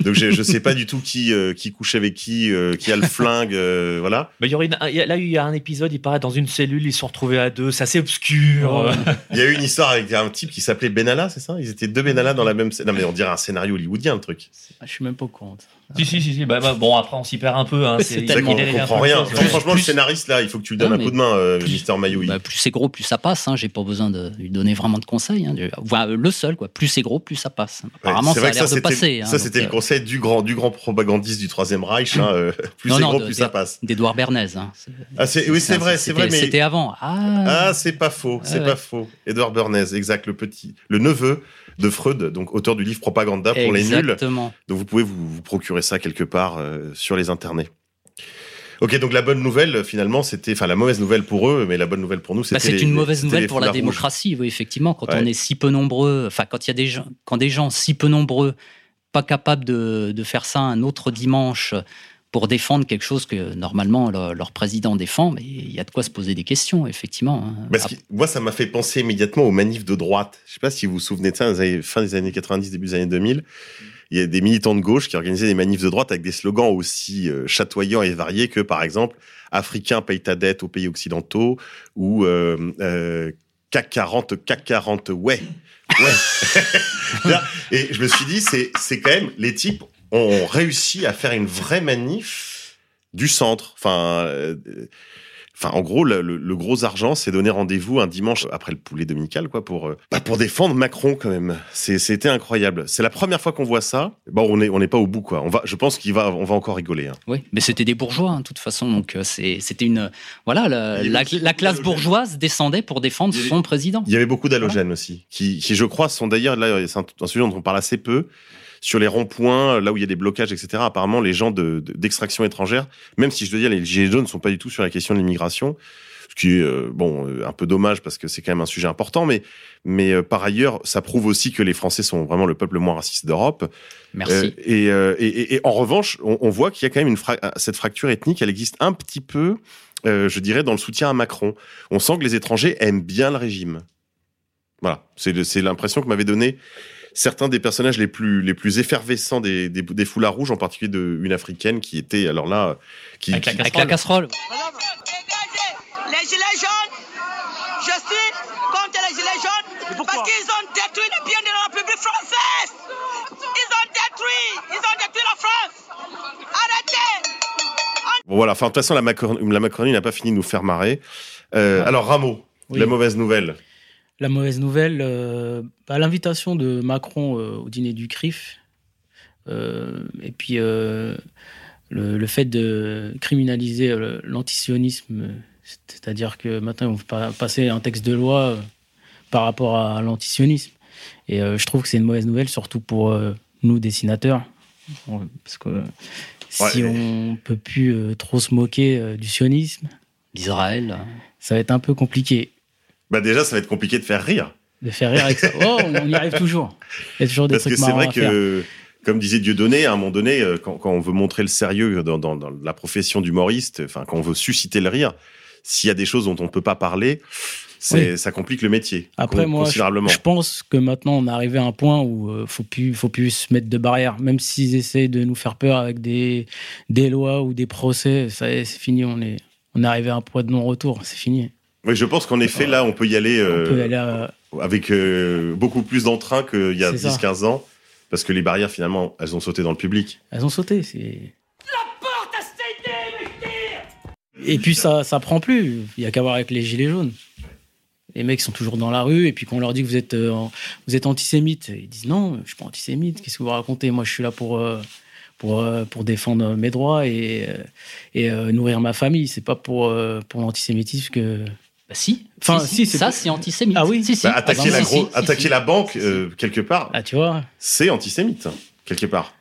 Donc, je sais pas du tout qui, euh, qui couche avec qui, euh, qui a le flingue, voilà. Mais il y aurait là, il y a un épisode, il paraît dans une cellule, ils se sont retrouvés à deux, c'est assez obscur. Il y a eu une histoire avec un type qui s'appelait Benalla, c'est ça? Ils étaient deux Benalla dans la même scène. Non, mais on dirait un scénario hollywoodien, le truc. Ah, Je suis même pas au courant. Si, si, si, si. Bah, bah, bon, après, on s'y perd un peu. Hein. C'est tellement- On comprend rien. chose. Franchement, le Plus- scénariste, là, il faut que tu lui donnes Non, un coup de main, euh, Mister Mayoui. Bah, plus c'est gros, plus ça passe. Hein. J'ai pas besoin de lui donner vraiment de conseils. Hein. Voilà, le seul, quoi. Plus c'est gros, plus ça passe. Apparemment, c'est ça vrai a que l'air de passer. hein, Ça, c'était le euh, conseil du grand, du grand propagandiste du Troisième Reich. hein, euh, plus c'est gros, plus ça passe. d'Edouard Bernays. Ah, oui, c'est vrai, c'est vrai, mais. C'était avant. Ah, Ah, c'est pas faux, c'est ouais. pas faux. Edward Bernays, exact, le petit, le neveu de Freud, donc auteur du livre Propaganda pour les nuls. exactement. Donc vous pouvez vous, vous procurer ça quelque part euh, sur les internets. Ok, donc la bonne nouvelle, finalement, c'était, enfin la mauvaise nouvelle pour eux, mais la bonne nouvelle pour nous, c'était. Bah, c'est les- une mauvaise nouvelle pour la rouges. démocratie, oui, effectivement. Quand Ouais. on est si peu nombreux, enfin, quand il y a des gens, quand des gens si peu nombreux, pas capables de, de faire ça un autre dimanche pour défendre quelque chose que normalement le- leur président défend, mais il y a de quoi se poser des questions, effectivement. hein. Parce que moi, ça m'a fait penser immédiatement aux manifs de droite. Je sais pas si vous vous souvenez de ça, années- fin des années 90, début des années 2000. Il y a des militants de gauche qui organisaient des manifs de droite avec des slogans aussi euh, chatoyants et variés que, par exemple, Africain paye ta dette aux pays occidentaux ou euh, euh, CAC 40, CAC 40, ouais. Ouais. et je me suis dit, c'est, c'est quand même, les types ont réussi à faire une vraie manif du centre. Enfin, euh, Enfin, en gros, le, gros argent, c'est donner rendez-vous un dimanche après le poulet dominical, quoi, pour euh, bah, pour défendre Macron quand même. C'était incroyable. C'est la première fois qu'on voit ça. Bon, on est on n'est pas au bout, quoi. On va, je pense qu'il va, on va encore rigoler. hein. Oui, mais c'était des bourgeois, hein, de toute façon. Donc, euh, c'était une. Voilà, la, classe bourgeoise descendait pour défendre avait- son président. Il y avait beaucoup d'halogènes aussi, qui, qui, je crois, sont d'ailleurs là, c'est un, un sujet dont on parle assez peu. Sur les ronds-points, là où il y a des blocages, etc. Apparemment, les gens de, de- d'extraction étrangère, même si je dois dire, les gilets jaunes ne sont pas du tout sur la question de l'immigration, ce qui est euh, bon euh, un peu dommage parce que c'est quand même un sujet important, mais mais euh, par ailleurs, ça prouve aussi que les Français sont vraiment le peuple le moins raciste d'Europe. Merci. Euh, et, euh, et, en revanche, on, on voit qu'il y a quand même une fra- cette fracture ethnique, elle existe un petit peu, euh, je dirais, dans le soutien à Macron. On sent que les étrangers aiment bien le régime. Voilà, c'est l'impression que m'avaient donné certains des personnages les plus les plus effervescents des, des, des foulards rouges, en particulier de une africaine qui était alors là, qui, Avec la Avec la casserole. Les gilets jaunes, je suis contre les gilets jaunes parce qu'ils ont détruit le bien de la République française. Ils ont détruit, ils ont détruit la France. Arrêtez. Bon voilà, enfin de toute façon la, Macron- la Macronie n'a pas fini de nous faire marrer. Euh, alors Rameau, Oui. la mauvaise nouvelle. La mauvaise nouvelle, euh, bah, l'invitation de Macron euh, au dîner du CRIF, euh, et puis euh, le, le fait de criminaliser euh, l'antisionisme, c'est-à-dire que maintenant on va passer un texte de loi euh, par rapport à l'antisionisme. Et euh, je trouve que c'est une mauvaise nouvelle, surtout pour euh, nous, dessinateurs, parce que si Ouais. on peut plus euh, trop se moquer euh, du sionisme, D'Israël. ça va être un peu compliqué. Bah déjà, ça va être compliqué de faire rire. De faire rire avec ça. Oh, on y arrive toujours. Il y a toujours des Parce que trucs c'est marrants vrai que, comme disait Dieudonné, à un moment donné, euh, quand, quand on veut montrer le sérieux dans, dans- dans la profession d'humoriste, enfin, quand on veut susciter le rire, s'il y a des choses dont on ne peut pas parler, c'est, ça complique le métier Après, moi, je, considérablement. je pense que maintenant, on est arrivé à un point où euh, faut plus, faut plus se mettre de barrières. Même s'ils essayent de nous faire peur avec des, des lois ou des procès, ça y est, c'est fini. On est, on est arrivé à un point de non-retour. C'est fini. Oui, je pense qu'en effet, là, on peut y aller, euh, aller à- avec euh, beaucoup plus d'entrain qu'il y a C'est ça. 10-15 ans, parce que les barrières, finalement, elles ont sauté dans le public. Elles ont sauté. C'est. Et puis ça, ça prend plus. Il y a qu'à voir avec les gilets jaunes. Les mecs sont toujours dans la rue et puis quand on leur dit que vous êtes, euh, vous êtes antisémite, ils disent non, je suis pas antisémite. Qu'est-ce que vous racontez? Moi, je suis là pour euh, pour euh, pour défendre mes droits et euh, et euh, nourrir ma famille. C'est pas pour euh, pour l'antisémitisme que. Bah si. Enfin, si, si, si, c'est ça c'est antisémite. Ah oui si, si. Bah, attaquer Ah, la, si, gros, si, si, attaquer si. la banque, euh, quelque part, Ah, tu vois. c'est antisémite, quelque part.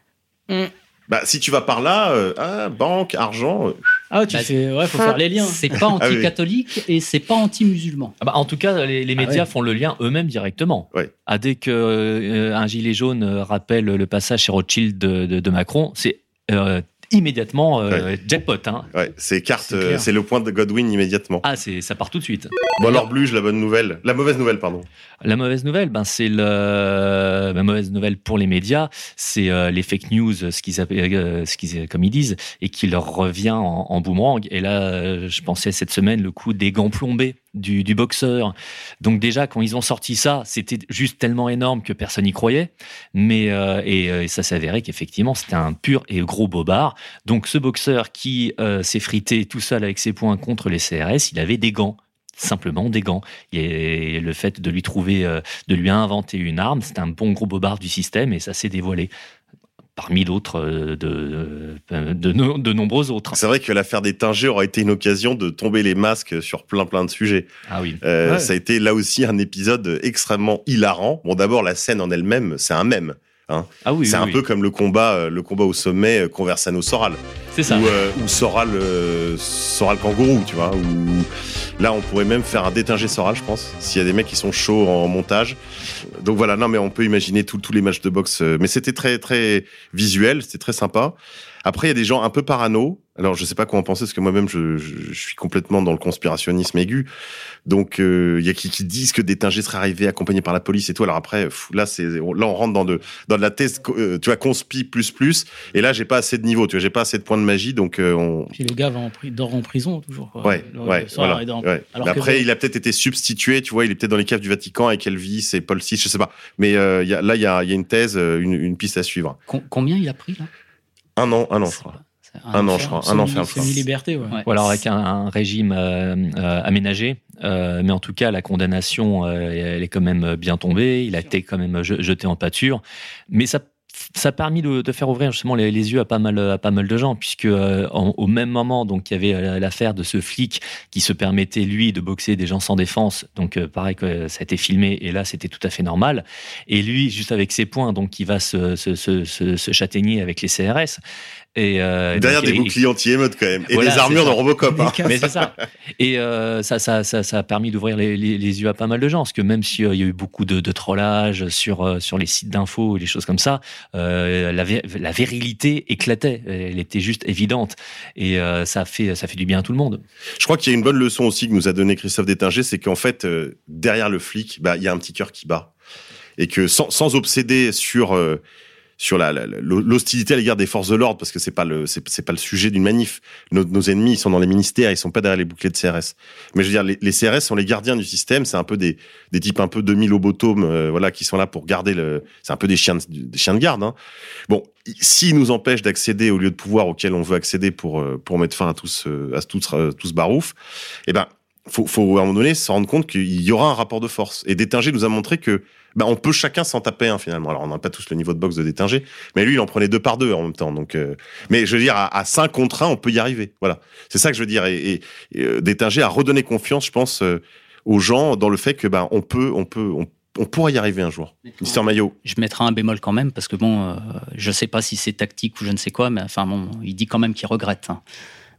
Mm. Bah, si tu vas par là, euh, ah, banque, argent, euh, Ah, tu Bah, fais, ouais, faut faire les liens. C'est pas Ah oui. anti-catholique et c'est pas anti-musulman. Ah bah, en tout cas, les, les médias ouais. font le lien eux-mêmes directement. Ouais. Ah, dès que euh, un gilet jaune rappelle le passage chez Rothschild de, de- de Macron, c'est euh, immédiatement euh, jackpot. Hein. ouais, c'est carte, C'est euh, c'est le point de Godwin immédiatement. Ah, c'est ça part tout de suite. Bon alors Bluge, la bonne nouvelle, la mauvaise nouvelle, pardon. La mauvaise nouvelle, ben c'est le la mauvaise nouvelle pour les médias, c'est euh, les fake news, ce qu'ils appellent, euh, ce qu'ils comme ils disent, et qui leur revient en, en boomerang. Et là, euh, je pensais cette semaine le coup des gants plombés du, boxeur. Donc déjà, quand ils ont sorti ça, c'était juste tellement énorme que personne n'y croyait. Mais euh, et, euh, et ça s'avérait qu'effectivement, c'était un pur et gros bobard. Donc ce boxeur qui euh, s'est frité tout seul avec ses poings contre les CRS, il avait des gants simplement des gants. Et le fait de lui trouver, euh, de lui inventer une arme, c'est un bon gros bobard du système et ça s'est dévoilé. Parmi d'autres, euh, de, de, de, no- de nombreux autres. C'est vrai que l'affaire des Tingés aurait été une occasion de tomber les masques sur plein plein de sujets. Ah oui. Euh, Ouais. Ça a été là aussi un épisode extrêmement hilarant. Bon d'abord la scène en elle-même, c'est un mème. Ah oui, c'est oui, un oui. peu comme le combat, euh, le combat au sommet euh, Conversano Soral. C'est ça. ou, euh, ou Soral, euh, Soral kangourou, tu vois. Ou là, on pourrait même faire un détingé Soral, je pense, s'il y a des mecs qui sont chauds en montage. Donc voilà, non, mais on peut imaginer tous les matchs de boxe. Mais c'était très très visuel, c'était très sympa. Après, il y a des gens un peu parano. Alors, je sais pas quoi en penser, parce que moi-même, je, je, je suis complètement dans le conspirationnisme aigu. Donc, euh, il y a qui, qui disent que des tingés seraient arrivés accompagnés par la police et tout. Alors après, là, c'est là, on rentre dans de dans de la thèse, euh, tu vois, conspi plus plus. Et là, j'ai pas assez de niveau, tu vois, j'ai pas assez de points de magie, donc euh, on. Puis le gars va en dort en prison toujours. Quoi. Ouais, Le- ouais, le soir, voilà. il dort en- ouais. Alors que après, il a peut-être été substitué, tu vois, il est peut-être dans les caves du Vatican avec Elvis et Paul VI, je sais pas. Mais euh, il y a, là, il y a, il y a une thèse, euh, une, une piste à suivre. Com- combien il a pris là? Un an, un an, je C'est crois. pas- c'est Un an, je crois. Un an ferme, je crois. Semi-liberté, ouais. Ouais. Ou alors avec un, un régime euh, euh, aménagé. Euh, mais en tout cas, la condamnation, euh, elle est quand même bien tombée. Il a été quand même je- jeté en pâture. Mais ça, ça a permis de, de faire ouvrir justement les, les yeux à pas mal, à pas mal de gens, puisque euh, en- au même moment, donc il y avait l'affaire de ce flic qui se permettait lui de boxer des gens sans défense. Donc euh, pareil que ça a été filmé et là c'était tout à fait normal. Et lui, juste avec ses points, donc il va se, se, se, se, se châtaigner avec les CRS. Et euh, Derrière donc, des et- boucliers anti-émeute quand même. Et Voilà, des armures de. Robocop. hein. mais c'est ça. Et euh, ça, ça, ça, ça a permis d'ouvrir les, les, les yeux à pas mal de gens, parce que même s'il y a eu beaucoup de, de trollage sur, euh, sur les sites d'infos et des choses comme ça, euh, la, la virilité éclatait. Elle était juste évidente. Et euh, ça, fait, ça fait du bien à tout le monde. Je crois qu'il y a une bonne leçon aussi que nous a donné Christophe Détinger, c'est qu'en fait, euh, derrière le flic, bah, il y a un petit cœur qui bat. Et que sans, sans obséder sur, euh, sur la, l'hostilité à l'égard des forces de l'ordre, parce que c'est pas le, c'est, pas le sujet d'une manif. Nos, nos ennemis, ils sont dans les ministères, ils sont pas derrière les boucliers de CRS. Mais je veux dire, les, les CRS sont les gardiens du système, c'est un peu des, des types un peu demi-lobotomes, euh, voilà, qui sont là pour garder le, c'est un peu des chiens de, des chiens de garde, hein. Bon, s'ils nous empêchent d'accéder au lieu de pouvoir auquel on veut accéder pour, euh, pour mettre fin à tout ce, à tout ce, tout ce barouf, eh ben, faut, faut à un moment donné se rendre compte qu'il y aura un rapport de force. Et Détinger nous a montré que ben, on peut chacun s'en taper un finalement. Alors on n'a pas tous le niveau de boxe de Détinger, mais lui il en prenait deux par deux en même temps. Donc, euh, mais je veux dire à, à 5 contre 1, on peut y arriver. Voilà, c'est ça que je veux dire. Et, et, et, euh, Détinger a redonné confiance, je pense, euh, aux gens dans le fait que ben on peut, on peut, on, on pourra y arriver un jour. Mister Maillot. Je mettrai un bémol quand même parce que bon, euh, je sais pas si c'est tactique ou je ne sais quoi, mais enfin bon, il dit quand même qu'il regrette. hein.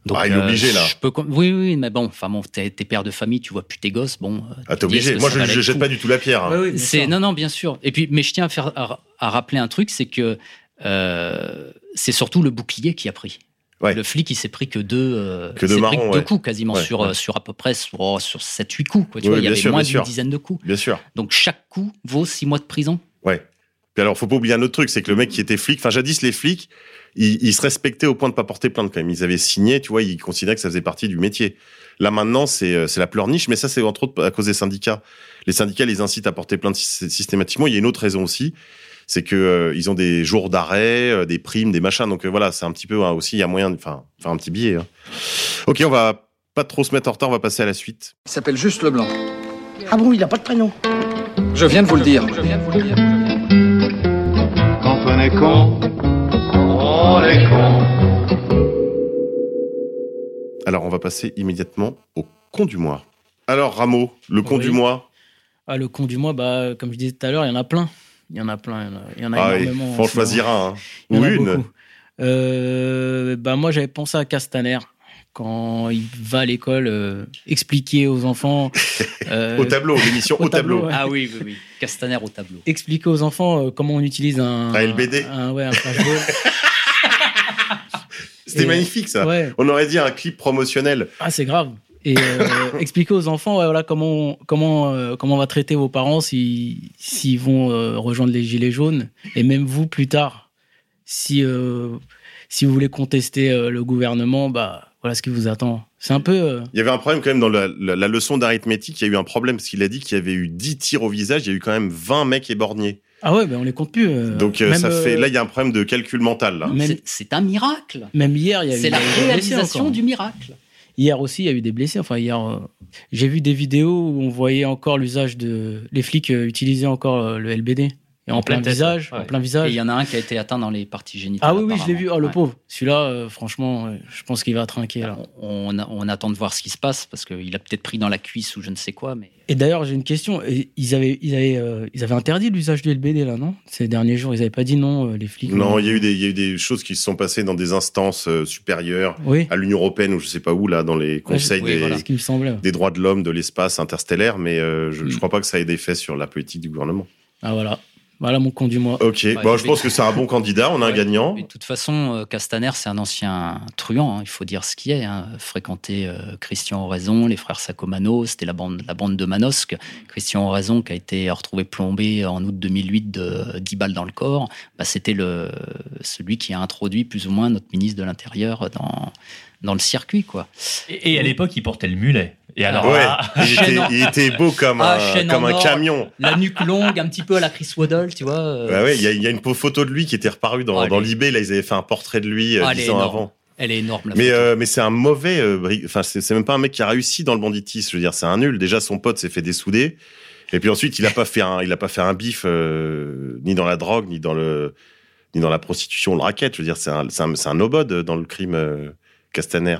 Donc, Ah, il est obligé, là. Je peux, com- oui, oui, mais bon, enfin bon, t'es t'es père de famille, tu vois plus tes gosses, bon. euh, Ah, t'es obligé. Moi je, le jette pas du tout la pierre. hein. Oui, C'est non, non, bien sûr. Et puis, mais je tiens à faire à, à rappeler un truc, c'est que euh, c'est surtout le bouclier qui a pris. Ouais. Le flic, il s'est pris que deux, euh, Que deux pris deux ouais. coups quasiment Ouais, sur ouais. euh, sur à peu près sur, oh, sur 7-8 coups. Quoi, tu Ouais, vois, il y avait sûr, moins d'une sûr. dizaine de coups. Bien sûr. Donc chaque coup vaut 6 mois de prison. Ouais. Puis alors, faut pas oublier un autre truc, c'est que le mec qui était flic, enfin jadis les flics, ils, ils se respectaient au point de pas porter plainte quand même. Ils avaient signé, tu vois, ils considéraient que ça faisait partie du métier. Là maintenant, c'est euh, c'est la pleurniche, mais ça c'est entre autres à cause des syndicats. Les syndicats les incitent à porter plainte sy- systématiquement. Il y a une autre raison aussi, c'est que euh, ils ont des jours d'arrêt, euh, des primes, des machins. Donc euh, voilà, c'est un petit peu hein, aussi, il y a moyen de enfin, faire un petit billet. hein. Ok, on va pas trop se mettre en retard, on va passer à la suite. Il s'appelle Juste Leblanc. Ah bon, il n'a pas de prénom Je viens de vous le dire. Quand on est con, on est con. Alors, on va passer immédiatement au con du mois. Alors, Rameau, le con Oui. du mois. Ah, le con du mois, bah, comme je disais tout à l'heure, il y en a plein. Il y en a plein. Il y en a, il y en a Ah, il énormément. faut en ce moment. choisir un. hein. Il y Ou en a une. beaucoup. Euh, bah, moi, j'avais pensé à Castaner. Quand il va à l'école euh, expliquer aux enfants. euh, Au tableau, l'émission au, tableau. ouais. Ah oui, oui, oui. Castaner au tableau. Expliquer aux enfants euh, comment on utilise un. Un LBD. Un, ouais, un flashball. C'était Et- magnifique, ça. Ouais. On aurait dit un clip promotionnel. Ah, c'est grave. Et euh, expliquer aux enfants ouais, voilà, comment, comment, euh, comment on va traiter vos parents si- s'ils vont euh, rejoindre les Gilets jaunes. Et même vous, plus tard, si, euh, si vous voulez contester euh, le gouvernement, bah, voilà ce qui vous attend. C'est un peu. euh, Il y avait un problème quand même dans la, la- la leçon d'arithmétique. Il y a eu un problème parce qu'il a dit qu'il y avait eu 10 tirs au visage. Il y a eu quand même 20 mecs éborgnés. Ah ouais, ben on les compte plus. euh, Donc, euh, ça fait. euh, Là, il y a un problème de calcul mental. Là. C'est- C'est un miracle. Même hier, il y a eu C'est la des blessés réalisation encore. du miracle. Hier aussi, il y a eu des blessés. Enfin, hier, euh, j'ai vu des vidéos où on voyait encore l'usage de. Les flics euh, utilisaient encore euh, le LBD. Et en, En plein tête, visage. ouais. En plein Et visage. il y en a un qui a été atteint dans les parties génitales. Ah oui, oui, je l'ai vu. Oh, le pauvre. Celui-là, euh, franchement, ouais, je pense qu'il va trinquer là. On, attend de voir ce qui se passe parce qu'il a peut-être pris dans la cuisse ou je ne sais quoi. Mais Et d'ailleurs, j'ai une question. Et Ils avaient, ils avaient, euh, ils avaient interdit l'usage du LBD là, non? Ces derniers jours, ils n'avaient pas dit non, euh, les flics. Non, il y, a eu des, il y a eu des choses qui se sont passées dans des instances euh, supérieures Oui. à l'Union européenne ou je sais pas où là, dans les conseils oui, des, voilà. C'est ce qui me semblait. des droits de l'homme, de l'espace interstellaire, mais euh, je, je Mm. crois pas que ça ait d'effet sur la politique du gouvernement. Ah voilà. Voilà mon con du mois. Ok, Ouais, bon, je pense que c'est un bon candidat, on a un gagnant. De toute façon, euh, Castaner, c'est un ancien truand, hein, il faut dire ce qui est. Hein. Fréquenté euh, Christian Oraison, les frères Sacomano, c'était la bande, la bande de Manosque. Christian Oraison, qui a été retrouvé plombé en août 2008 de 10 balles dans le corps, bah, c'était le, celui qui a introduit plus ou moins notre ministre de l'Intérieur dans, dans le circuit. Quoi. Et, et à l'époque, il portait le mulet. Et alors, ouais, là, il, était, chaîne en- il était beau comme Ah, un, chaîne comme en un or. camion. La nuque longue, un petit peu à la Chris Waddle, tu vois. euh, Bah ouais, il y, a- il y a une photo de lui qui était reparue dans, Ah, l'eBay. Là, ils avaient fait un portrait de lui euh, Ah, elle est dix ans énorme. avant. Elle est énorme, la Mais, euh, mais c'est un mauvais. euh, Enfin, c'est c'est même pas un mec qui a réussi dans le banditisme. Je veux dire, c'est un nul. Déjà, son pote s'est fait dessouder. Et puis ensuite, il a pas fait un, il a pas fait un bif euh, ni dans la drogue, ni dans le, ni dans la prostitution, le racket. Je veux dire, c'est un, c'est un, un nobody dans le crime euh, Castaner.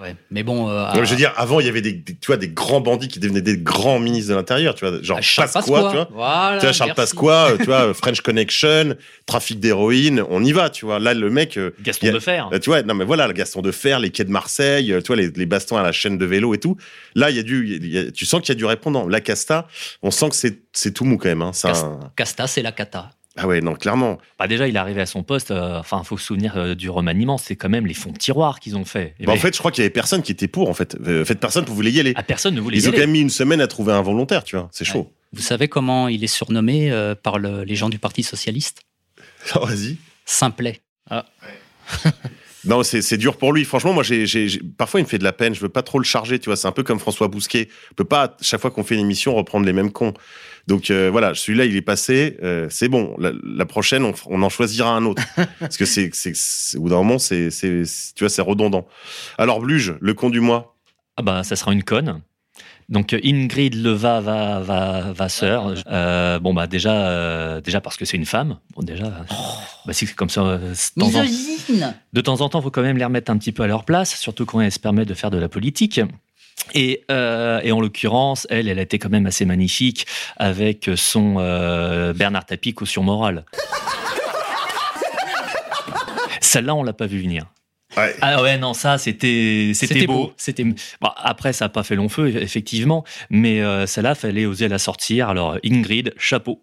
Ouais. Mais bon, euh, Non, mais à- je veux dire, avant, il y avait des, des- tu vois, des grands bandits qui devenaient des grands ministres de l'Intérieur, tu vois, genre à Charles Pasqua, Pasqua. tu vois. Voilà, Tu vois, Charles merci. Pasqua, euh, tu vois, French Connection, trafic d'héroïne, on y va, tu vois. Là, le mec, euh, Gaston a- de Fer. euh, tu vois, non mais voilà, le Gaston de Fer, les quais de Marseille, euh, tu vois, les, les bastons à la chaîne de vélo et tout. Là, il y a du, il y a- tu sens qu'il y a du répondant. La Casta, on sent que c'est, c'est tout mou quand même. Hein. Un- Casta, c'est la cata. Ah ouais, non, clairement. Bah déjà, il est arrivé à son poste. euh, Enfin, il faut se souvenir euh, du remaniement. C'est quand même les fonds de tiroir qu'ils ont fait. Et Bah, en mais- fait, je crois qu'il y avait personne qui était pour, en fait. Euh, En fait, personne ne voulait y aller. ah, personne ne voulait Ils y ont quand aller. même mis une semaine à trouver un volontaire, tu vois. C'est chaud. Vous savez comment il est surnommé euh, par le- les gens du Parti Socialiste? Ah, vas-y. Simplet. Non, c'est dur pour lui. Franchement, moi, j'ai- parfois, il me fait de la peine. Je veux pas trop le charger, tu vois. C'est un peu comme François Bousquet. On peut pas, chaque fois qu'on fait une émission, reprendre les mêmes cons. Donc, euh, voilà, celui-là, il est passé. euh, c'est bon. La, la prochaine, on, on en choisira un autre. Parce que c'est, c'est, c'est- au bout d'un moment, c'est, c'est, c'est- tu vois, c'est redondant. Alors, Bluge, le con du mois. Ah bah, ça sera une conne. Donc euh, Ingrid Leva va va Vasseur. Euh, bon bah déjà euh, déjà parce que c'est une femme. Bon déjà bah, c'est comme ça. euh, de temps en- de temps en temps, il faut quand même les remettre un petit peu à leur place, surtout quand elles se permettent de faire de la politique. Et, euh, et en l'occurrence, elle, elle a été quand même assez magnifique avec son euh, Bernard Tapie caution morale. Celle-là, on l'a pas vu venir. Ouais. Ah ouais, non, ça, c'était c'était beau. beau, c'était beau. Bon, après, ça n'a pas fait long feu, effectivement, mais euh, celle-là, fallait oser la sortir. Alors, Ingrid, chapeau.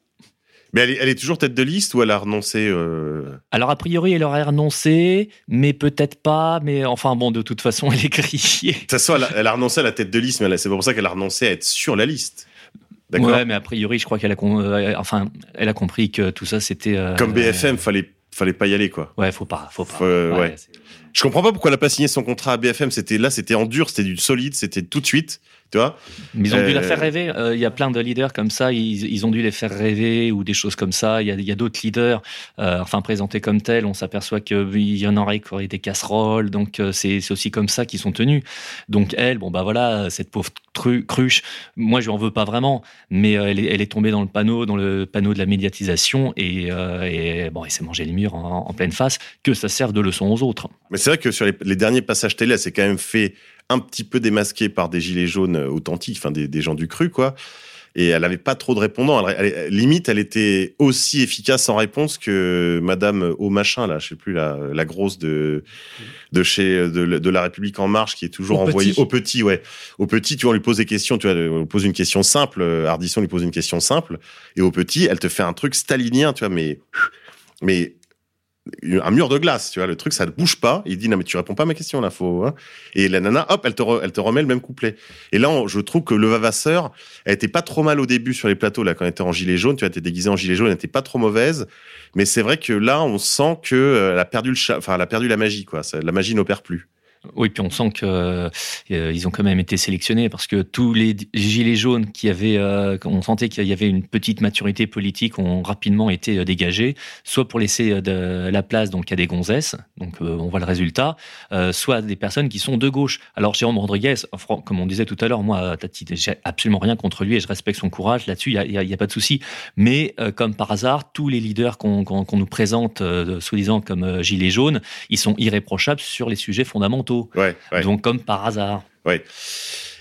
Mais elle est, elle est toujours tête de liste ou elle a renoncé euh, Alors, a priori, elle aurait renoncé, mais peut-être pas. Mais enfin, bon, de toute façon, elle est grillée. De toute façon, elle a, elle a renoncé à la tête de liste, mais c'est pas pour ça qu'elle a renoncé à être sur la liste. D'accord? Ouais, mais a priori, je crois qu'elle a, euh, enfin, elle a compris que tout ça, c'était. euh, Comme BFM, fallait fallait pas y aller quoi. Ouais, faut pas, faut pas. Faut, Ouais, ouais. Je comprends pas pourquoi elle a pas signé son contrat à BFM. C'était là, c'était en dur, c'était du solide, c'était tout de suite. Tu vois Mais ils ont dû la Euh, faire rêver. Euh, Il y a plein de leaders comme ça, ils, ils ont dû les faire rêver ou des choses comme ça. Il y a, d'autres leaders, euh, enfin présentés comme tels, on s'aperçoit qu'il y en aurait qui auraient des casseroles. Donc c'est aussi comme ça qu'ils sont tenus. Donc elle, bon bah voilà, cette pauvre tru- cruche, moi je lui en veux pas vraiment, mais elle, est, elle est tombée dans le panneau, dans le panneau de la médiatisation et, et bon, elle s'est mangé le mur en, en pleine face. Que ça serve de leçon aux autres. Mais c'est vrai que sur les, les derniers passages télé, elle s'est quand même fait un petit peu démasquer par des gilets jaunes authentiques, enfin des, des gens du cru, quoi. Et elle avait pas trop de répondants. Elle- elle- limite, elle était aussi efficace en réponse que Madame au machin là, je sais plus la, la grosse de de chez de, de la République en marche qui est toujours Au envoyée petit. au petit, ouais, au petit. Tu vois, on lui pose des questions. Tu vois, on lui pose une question simple. euh, Ardisson lui pose une question simple et au petit, elle te fait un truc stalinien, tu vois, mais mais un mur de glace, tu vois, le truc, ça ne bouge pas. Il dit, non, mais tu réponds pas à ma question, là, faut, hein. Et la nana, hop, elle te, elle te remet le même couplet. Et là, je trouve que le Vavasseur, elle était pas trop mal au début sur les plateaux, là, quand elle était en gilet jaune, tu vois, elle était déguisée en gilet jaune, elle était pas trop mauvaise. Mais c'est vrai que là, on sent que, euh, a perdu le enfin, elle a perdu la magie, quoi. Ça- La magie n'opère plus. Oui, puis on sent que euh, ils ont quand même été sélectionnés parce que tous les gilets jaunes qui avaient, euh, on sentait qu'il y avait une petite maturité politique, ont rapidement été euh, dégagés, soit pour laisser de la place donc à des gonzesses, donc on voit le résultat, soit des personnes qui sont de gauche. Alors Jérôme Rodriguez, comme on disait tout à l'heure, moi, j'ai absolument rien contre lui et je respecte son courage là-dessus, il y a, pas de souci. Mais comme par hasard, tous les leaders qu'on nous présente, soi-disant comme gilets jaunes, ils sont irréprochables sur les sujets fondamentaux. Ouais, ouais. Donc comme par hasard. Ouais.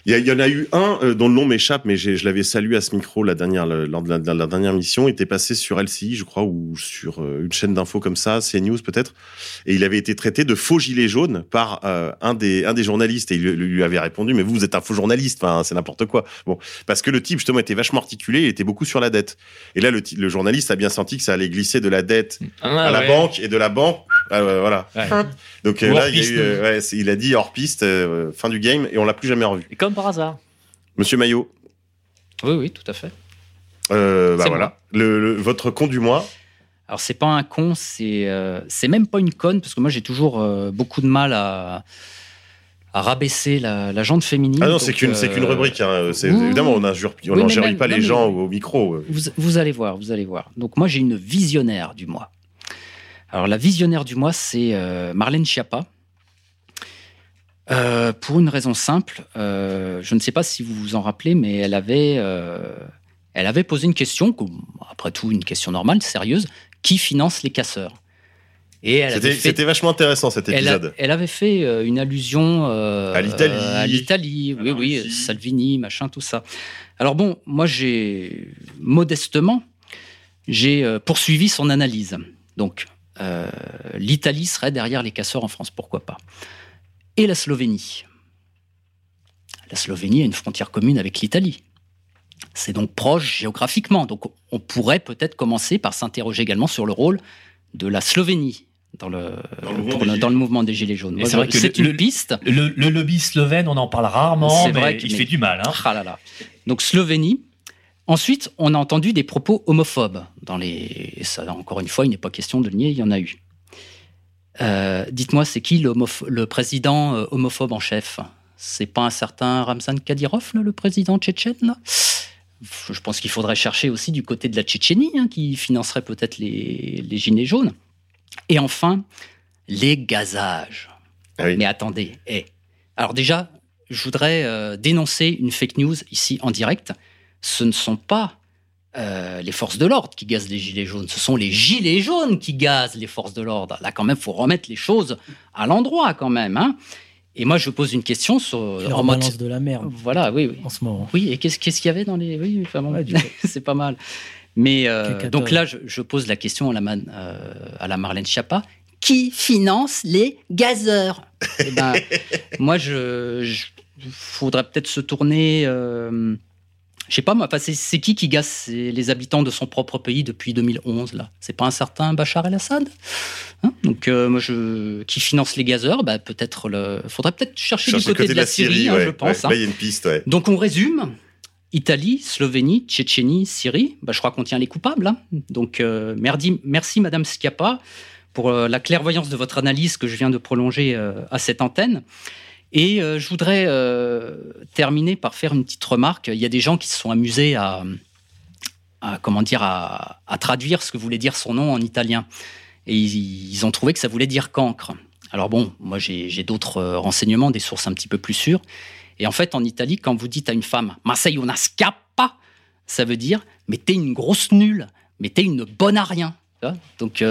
Il y, en a eu un euh, dont le nom m'échappe, mais je l'avais salué à ce micro la dernière, lors de la, de la dernière mission. Il était passé sur LCI, je crois, ou sur euh, une chaîne d'infos comme ça, CNews peut-être. Et il avait été traité de faux gilet jaune par euh, un, des, un des journalistes. Et il lui, avait répondu, mais vous, vous êtes un faux journaliste, enfin, c'est n'importe quoi. Bon, parce que le type, justement, était vachement articulé, il était beaucoup sur la dette. Et là, le, journaliste a bien senti que ça allait glisser de la dette à la banque et de la banque, ah, ouais, voilà. Ouais. Donc euh, là, hors il, y a piste. eu, euh, ouais, il a dit hors piste, euh, fin du game, et on l'a plus jamais revu. Et comme par hasard. Monsieur Maillot, Oui, oui, tout à fait. euh, bah voilà, le, le- votre con du mois. Alors c'est pas un con, c'est euh, c'est même pas une conne parce que moi j'ai toujours euh, beaucoup de mal à à rabaisser la, la jante féminine. Ah non, c'est qu'une c'est euh, qu'une rubrique. Hein. Évidemment, on injure, on Oui, pas non, les mais- gens au, au micro. Vous, vous allez voir, vous allez voir. Donc moi j'ai une visionnaire du mois. Alors la visionnaire du mois c'est euh, Marlène Schiappa. Euh, pour une raison simple, euh, je ne sais pas si vous vous en rappelez, mais elle avait, euh, elle avait posé une question, que- après tout une question normale, sérieuse, qui finance les casseurs? Et elle avait C'était fait c'était vachement intéressant cet elle, a- épisode. elle avait fait une allusion À l'Italie. à l'Italie, oui, oui, Salvini, machin, tout ça. Alors bon, moi j'ai modestement, j'ai poursuivi son analyse. Donc euh, l'Italie serait derrière les casseurs en France, pourquoi pas Et la Slovénie. La Slovénie a une frontière commune avec l'Italie. C'est donc proche géographiquement. Donc on pourrait peut-être commencer par s'interroger également sur le rôle de la Slovénie dans le, dans le mouvement des Gilets jaunes. C'est vrai que c'est une le- piste. Le, le lobby slovène, on en parle rarement, C'est mais vrai il mais- fait du mal. Hein. Ah là là. Donc Slovénie. Ensuite, on a entendu des propos homophobes. Dans les... ça, encore une fois, il n'est pas question de le nier, il y en a eu. Euh, Dites-moi, c'est qui le, président euh, homophobe en chef? C'est pas un certain Ramzan Kadyrov, là, le président tchétchène là? Je pense qu'il faudrait chercher aussi du côté de la Tchétchénie, hein, qui financerait peut-être les, les gilets jaunes. Et enfin, les gazages. Mais attendez, eh. alors déjà, je voudrais euh, dénoncer une fake news ici en direct. Ce ne sont pas euh, les forces de l'ordre qui gazent les gilets jaunes, ce sont les gilets jaunes qui gazent les forces de l'ordre. Là, quand même, faut remettre les choses à l'endroit, quand même. hein. Et moi, je pose une question sur en mode- de la merde. Voilà, oui, oui. En ce moment. Oui, et qu'est-ce qu'il y avait dans les. Oui, enfin bon, c'est pas mal. Mais euh, donc là, je, je pose la question à la, Man- euh, à la Marlène Schiappa. Qui finance les gazeurs? Eh ben, Moi, je, je faudrait peut-être se tourner. euh, je sais pas, moi, c'est qui qui c'est les habitants de son propre pays depuis 2011 là? C'est pas un certain Bachar el-Assad? Hein? Donc, euh, moi, je qui finance les gazeurs bah, Peut-être le. Faudrait peut-être chercher Cherche du côté, de la Syrie, ouais, je pense. ouais. hein. Là, il y a une piste, ouais. Donc on résume. Italie, Slovénie, Tchétchénie, Syrie. Bah, je crois qu'on tient les coupables. hein. Donc euh, merci, merci Madame Schiappa pour euh, la clairvoyance de votre analyse que je viens de prolonger à cette antenne. Et euh, je voudrais terminer par faire une petite remarque. Il y a des gens qui se sont amusés à, comment dire, à, traduire ce que voulait dire son nom en italien. Et ils, ont trouvé que ça voulait dire cancre. Alors bon, moi j'ai d'autres renseignements, des sources un petit peu plus sûres. Et en fait, en Italie, quand vous dites à une femme « Ma sei una scappa », ça veut dire « Mais t'es une grosse nulle, mais t'es une bonne à rien ». Donc,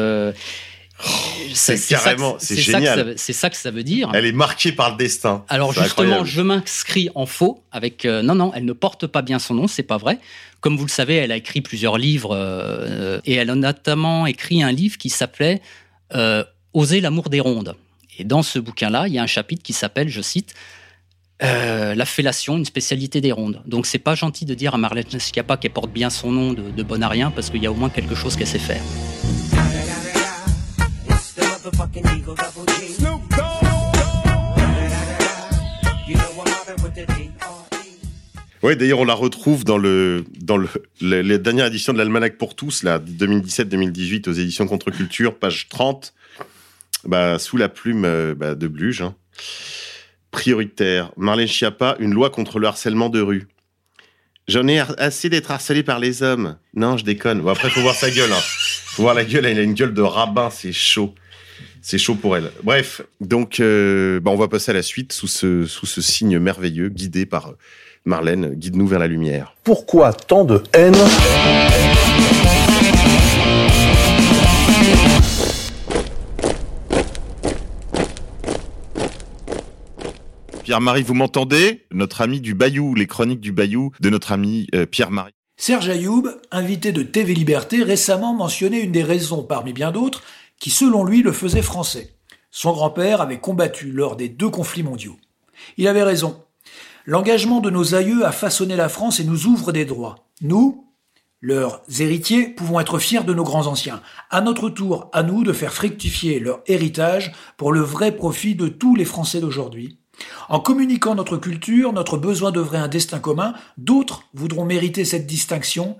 c'est carrément, c'est génial. C'est ça que ça veut dire. Elle est marquée par le destin. Alors justement, je m'inscris en faux avec euh, non non, elle ne porte pas bien son nom, c'est pas vrai. Comme vous le savez, elle a écrit plusieurs livres euh, et elle a notamment écrit un livre qui s'appelait euh, Oser l'amour des rondes. Et dans ce bouquin-là, il y a un chapitre qui s'appelle, je cite, la fellation, une spécialité des rondes. Donc c'est pas gentil de dire à Marlène Schiappa qu'elle porte bien son nom de, de bon à rien parce qu'il y a au moins quelque chose qu'elle sait faire. Oui, d'ailleurs, on la retrouve dans le dans le, les, dernières éditions de l'Almanach pour tous, là, 2017-2018 aux éditions Contre-Culture, page 30, bah, sous la plume euh, bah, de Bluge. Hein. Prioritaire. Marlène Schiappa, une loi contre le harcèlement de rue. J'en ai assez d'être harcelé par les hommes. Non, je déconne. Bon, après, faut voir sa gueule. Hein. Faut voir la gueule. Elle a une gueule de rabbin, c'est chaud. C'est chaud pour elle. Bref, donc euh, bah on va passer à la suite sous ce, sous ce signe merveilleux, guidé par euh, Marlène. Guide-nous vers la lumière. Pourquoi tant de haine? Pierre-Marie, vous m'entendez? Notre ami du Bayou, les chroniques du Bayou de notre ami euh, Pierre-Marie. Serge Ayoub, invité de TV Liberté, récemment mentionné une des raisons, parmi bien d'autres, qui selon lui le faisait français. Son grand-père avait combattu lors des deux conflits mondiaux. Il avait raison. L'engagement de nos aïeux a façonné la France et nous ouvre des droits. Nous, leurs héritiers, pouvons être fiers de nos grands anciens. À notre tour, à nous de faire fructifier leur héritage pour le vrai profit de tous les Français d'aujourd'hui. En communiquant notre culture, notre besoin d'œuvrer un destin commun, d'autres voudront mériter cette distinction,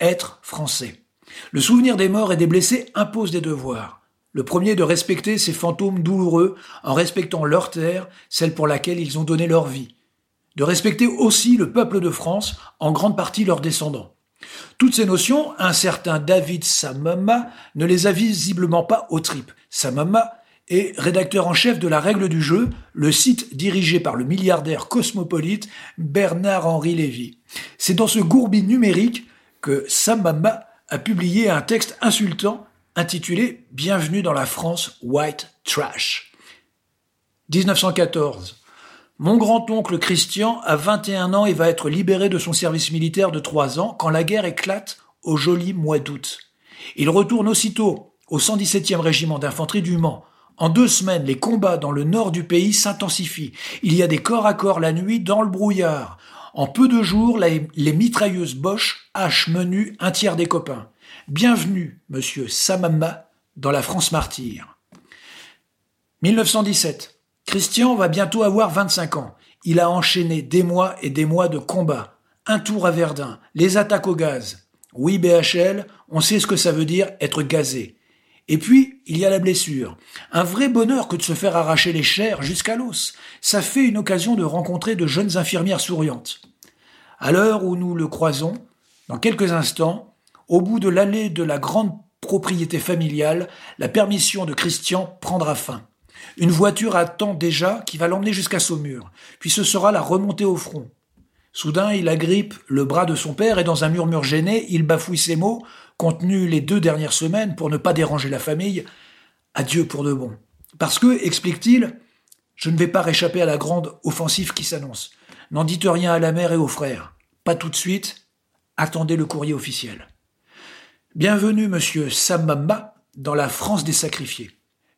être français. Le souvenir des morts et des blessés impose des devoirs. Le premier de respecter ces fantômes douloureux en respectant leur terre, celle pour laquelle ils ont donné leur vie. De respecter aussi le peuple de France, en grande partie leurs descendants. Toutes ces notions, un certain David Samama ne les a visiblement pas aux tripes. Samama est rédacteur en chef de La Règle du jeu, le site dirigé par le milliardaire cosmopolite Bernard-Henri Lévy. C'est dans ce gourbi numérique que Samama a publié un texte insultant intitulé Bienvenue dans la France White Trash. 1914. Mon grand-oncle Christian a 21 ans et va être libéré de son service militaire de 3 ans quand la guerre éclate au joli mois d'août. Il retourne aussitôt au 117e régiment d'infanterie du Mans. En deux semaines, les combats dans le nord du pays s'intensifient. Il y a des corps à corps la nuit dans le brouillard. En peu de jours, les, mitrailleuses Bosch hachent menu un tiers des copains. Bienvenue, monsieur Samama, dans la France martyre. 1917. Christian va bientôt avoir 25 ans. Il a enchaîné des mois et des mois de combats. Un tour à Verdun, les attaques au gaz. Oui, BHL, on sait ce que ça veut dire être gazé. Et puis, il y a la blessure. Un vrai bonheur que de se faire arracher les chairs jusqu'à l'os. Ça fait une occasion de rencontrer de jeunes infirmières souriantes. À l'heure où nous le croisons, dans quelques instants, au bout de l'allée de la grande propriété familiale, la permission de Christian prendra fin. Une voiture attend déjà qui va l'emmener jusqu'à Saumur, puis ce sera la remontée au front. Soudain, il agrippe le bras de son père et dans un murmure gêné, il bafouille ces mots, contenus les deux dernières semaines pour ne pas déranger la famille. Adieu pour de bon. Parce que, explique-t-il, je ne vais pas réchapper à la grande offensive qui s'annonce. N'en dites rien à la mère et aux frères. Pas tout de suite. Attendez le courrier officiel. Bienvenue, monsieur Samamba, dans la France des sacrifiés.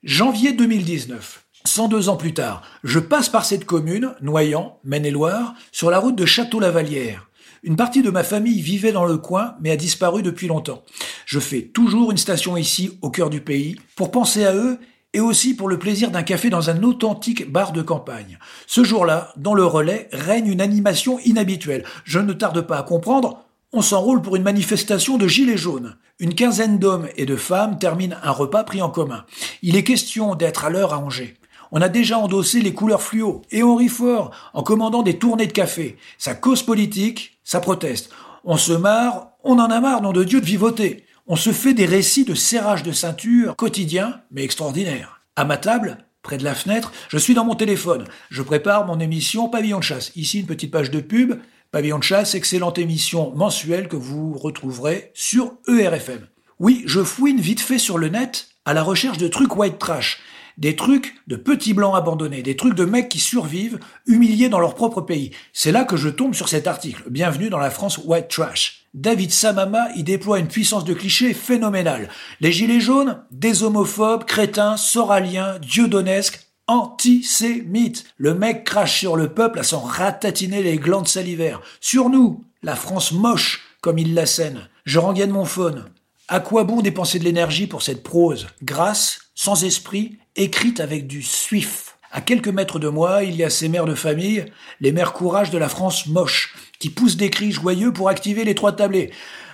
Janvier 2019. 102 ans plus tard, je passe par cette commune, Noyant, Maine-et-Loire, sur la route de Château-Lavalière. Une partie de ma famille vivait dans le coin, mais a disparu depuis longtemps. Je fais toujours une station ici, au cœur du pays, pour penser à eux et aussi pour le plaisir d'un café dans un authentique bar de campagne. Ce jour-là, dans le relais, règne une animation inhabituelle. Je ne tarde pas à comprendre On s'enroule pour une manifestation de gilets jaunes. Une quinzaine d'hommes et de femmes terminent un repas pris en commun. Il est question d'être à l'heure à Angers. On a déjà endossé les couleurs fluo et on rit fort en commandant des tournées de café. Ça cause politique, ça proteste. On se marre, on en a marre, nom de Dieu, de vivoter. On se fait des récits de serrage de ceinture quotidiens, mais extraordinaires. À ma table, près de la fenêtre, je suis dans mon téléphone. Je prépare mon émission Pavillon de chasse. Ici, une petite page de pub. Pavillon de chasse, excellente émission mensuelle que vous retrouverez sur ERFM. Oui, je fouine vite fait sur le net à la recherche de trucs white trash. Des trucs de petits blancs abandonnés, des trucs de mecs qui survivent, humiliés dans leur propre pays. C'est là que je tombe sur cet article. Bienvenue dans la France white trash. David Samama y déploie une puissance de clichés phénoménale. Les gilets jaunes, des homophobes, crétins, soraliens, dieudonnesques, antisémites. Le mec crache sur le peuple à s'en ratatiner les glandes salivaires. Sur nous, la France moche, comme il l'assène. Je rengaine mon phone. À quoi bon dépenser de l'énergie pour cette prose grasse, sans esprit, écrite avec du suif? À quelques mètres de moi, il y a ces mères de famille, les mères courage de la France moche, qui poussent des cris joyeux pour activer les trois tablés.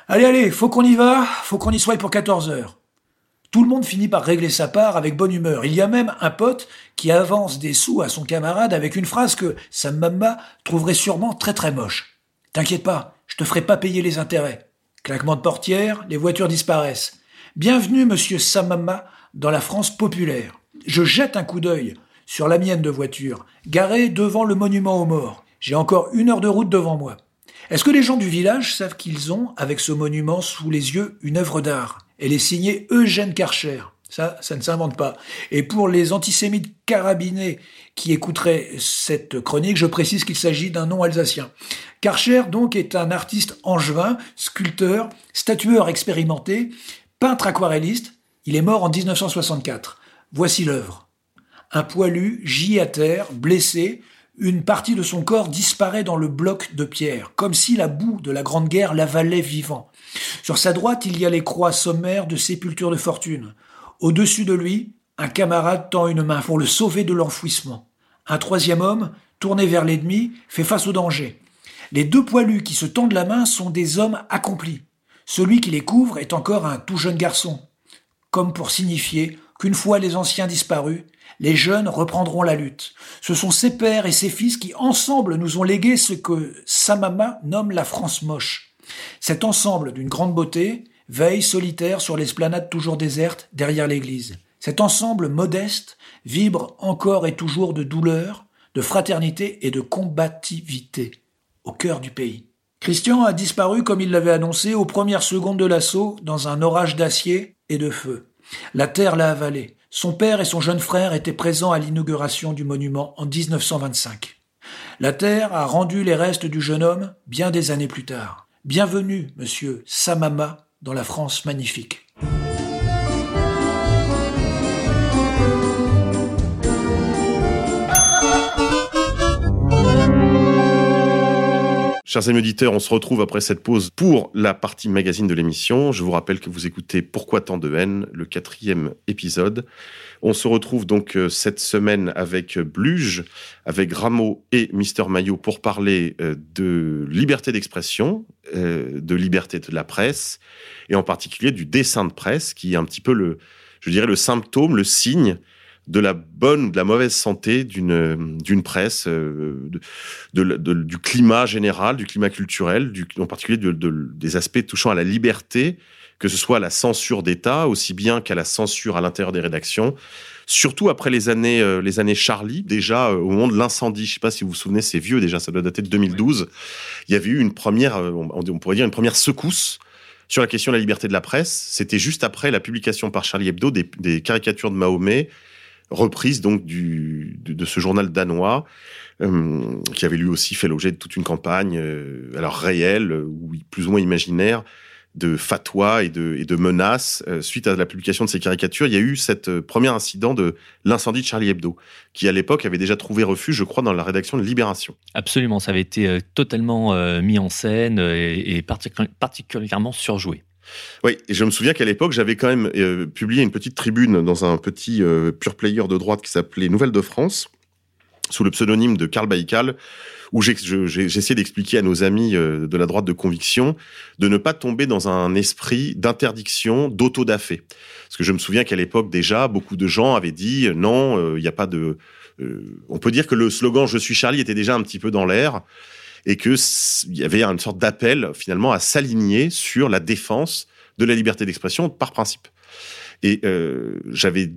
Allez, allez, faut qu'on y va, faut qu'on y soit pour 14 heures. Tout le monde finit par régler sa part avec bonne humeur. Il y a même un pote qui avance des sous à son camarade avec une phrase que sa trouverait sûrement très très moche. T'inquiète pas, je te ferai pas payer les intérêts. Claquement de portière, les voitures disparaissent. Bienvenue, monsieur Samama, dans la France populaire. Je jette un coup d'œil sur la mienne de voiture, garée devant le monument aux morts. J'ai encore une heure de route devant moi. Est-ce que les gens du village savent qu'ils ont, avec ce monument sous les yeux, une œuvre d'art? Elle est signée Eugène Karcher. Ça, ça ne s'invente pas. Et pour les antisémites carabinés qui écouteraient cette chronique, je précise qu'il s'agit d'un nom alsacien. Karcher, donc, est un artiste angevin, sculpteur, statueur expérimenté, peintre aquarelliste. Il est mort en 1964. Voici l'œuvre. Un poilu gît à terre, blessé, une partie de son corps disparaît dans le bloc de pierre, comme si la boue de la Grande Guerre l'avalait vivant. Sur sa droite, il y a les croix sommaires de sépulture de fortune. Au-dessus de lui, un camarade tend une main pour le sauver de l'enfouissement. Un troisième homme, tourné vers l'ennemi, fait face au danger. Les deux poilus qui se tendent la main sont des hommes accomplis. Celui qui les couvre est encore un tout jeune garçon, comme pour signifier qu'une fois les anciens disparus, les jeunes reprendront la lutte. Ce sont ses pères et ses fils qui ensemble nous ont légué ce que Samama nomme la France moche. Cet ensemble d'une grande beauté veille solitaire sur l'esplanade toujours déserte derrière l'église. Cet ensemble modeste vibre encore et toujours de douleur, de fraternité et de combativité au cœur du pays. Christian a disparu comme il l'avait annoncé aux premières secondes de l'assaut dans un orage d'acier et de feu. La terre l'a avalé. Son père et son jeune frère étaient présents à l'inauguration du monument en 1925. La terre a rendu les restes du jeune homme bien des années plus tard. Bienvenue, monsieur Samama, dans la France magnifique. Chers amis auditeurs, on se retrouve après cette pause pour la partie magazine de l'émission. Je vous rappelle que vous écoutez Pourquoi tant de haine, le quatrième épisode. On se retrouve donc euh, cette semaine avec Bluge, avec Rameau et Mister Maillot pour parler euh, de liberté d'expression, euh, de liberté de la presse, et en particulier du dessin de presse, qui est un petit peu le, je dirais, le symptôme, le signe de la bonne ou de la mauvaise santé d'une d'une presse, euh, de, du climat général, du climat culturel, en particulier de, des aspects touchant à la liberté, que ce soit à la censure d'État, aussi bien qu'à la censure à l'intérieur des rédactions. Surtout après les années, euh, les années Charlie, déjà euh, au moment de l'incendie, je sais pas si vous vous souvenez, c'est vieux déjà, ça doit dater de 2012. Il y avait eu une première, on pourrait dire une première secousse sur la question de la liberté de la presse. C'était juste après la publication par Charlie Hebdo des caricatures de Mahomet reprise donc de, ce journal danois euh, qui avait lui aussi fait l'objet de toute une campagne, euh, alors réelle ou plus ou moins imaginaire, de fatwa et de, menaces euh, suite à la publication de ces caricatures. Il y a eu cette premier incident de l'incendie de Charlie Hebdo, qui à l'époque avait déjà trouvé refuge, je crois, dans la rédaction de Libération. Absolument, ça avait été totalement mis en scène et particulièrement surjoué. Oui, et je me souviens qu'à l'époque, j'avais quand même euh, publié une petite tribune dans un petit euh, pure player de droite qui s'appelait Nouvelle de France, sous le pseudonyme de Karl Baïkal, où j'essaie d'expliquer à nos amis euh, de la droite de conviction de ne pas tomber dans un esprit d'interdiction, d'autodafé. Parce que je me souviens qu'à l'époque déjà, beaucoup de gens avaient dit euh, non, il n'y a pas de... on peut dire que le slogan Je suis Charlie était déjà un petit peu dans l'air et que il y avait une sorte d'appel finalement à s'aligner sur la défense de la liberté d'expression par principe. Et euh, j'avais,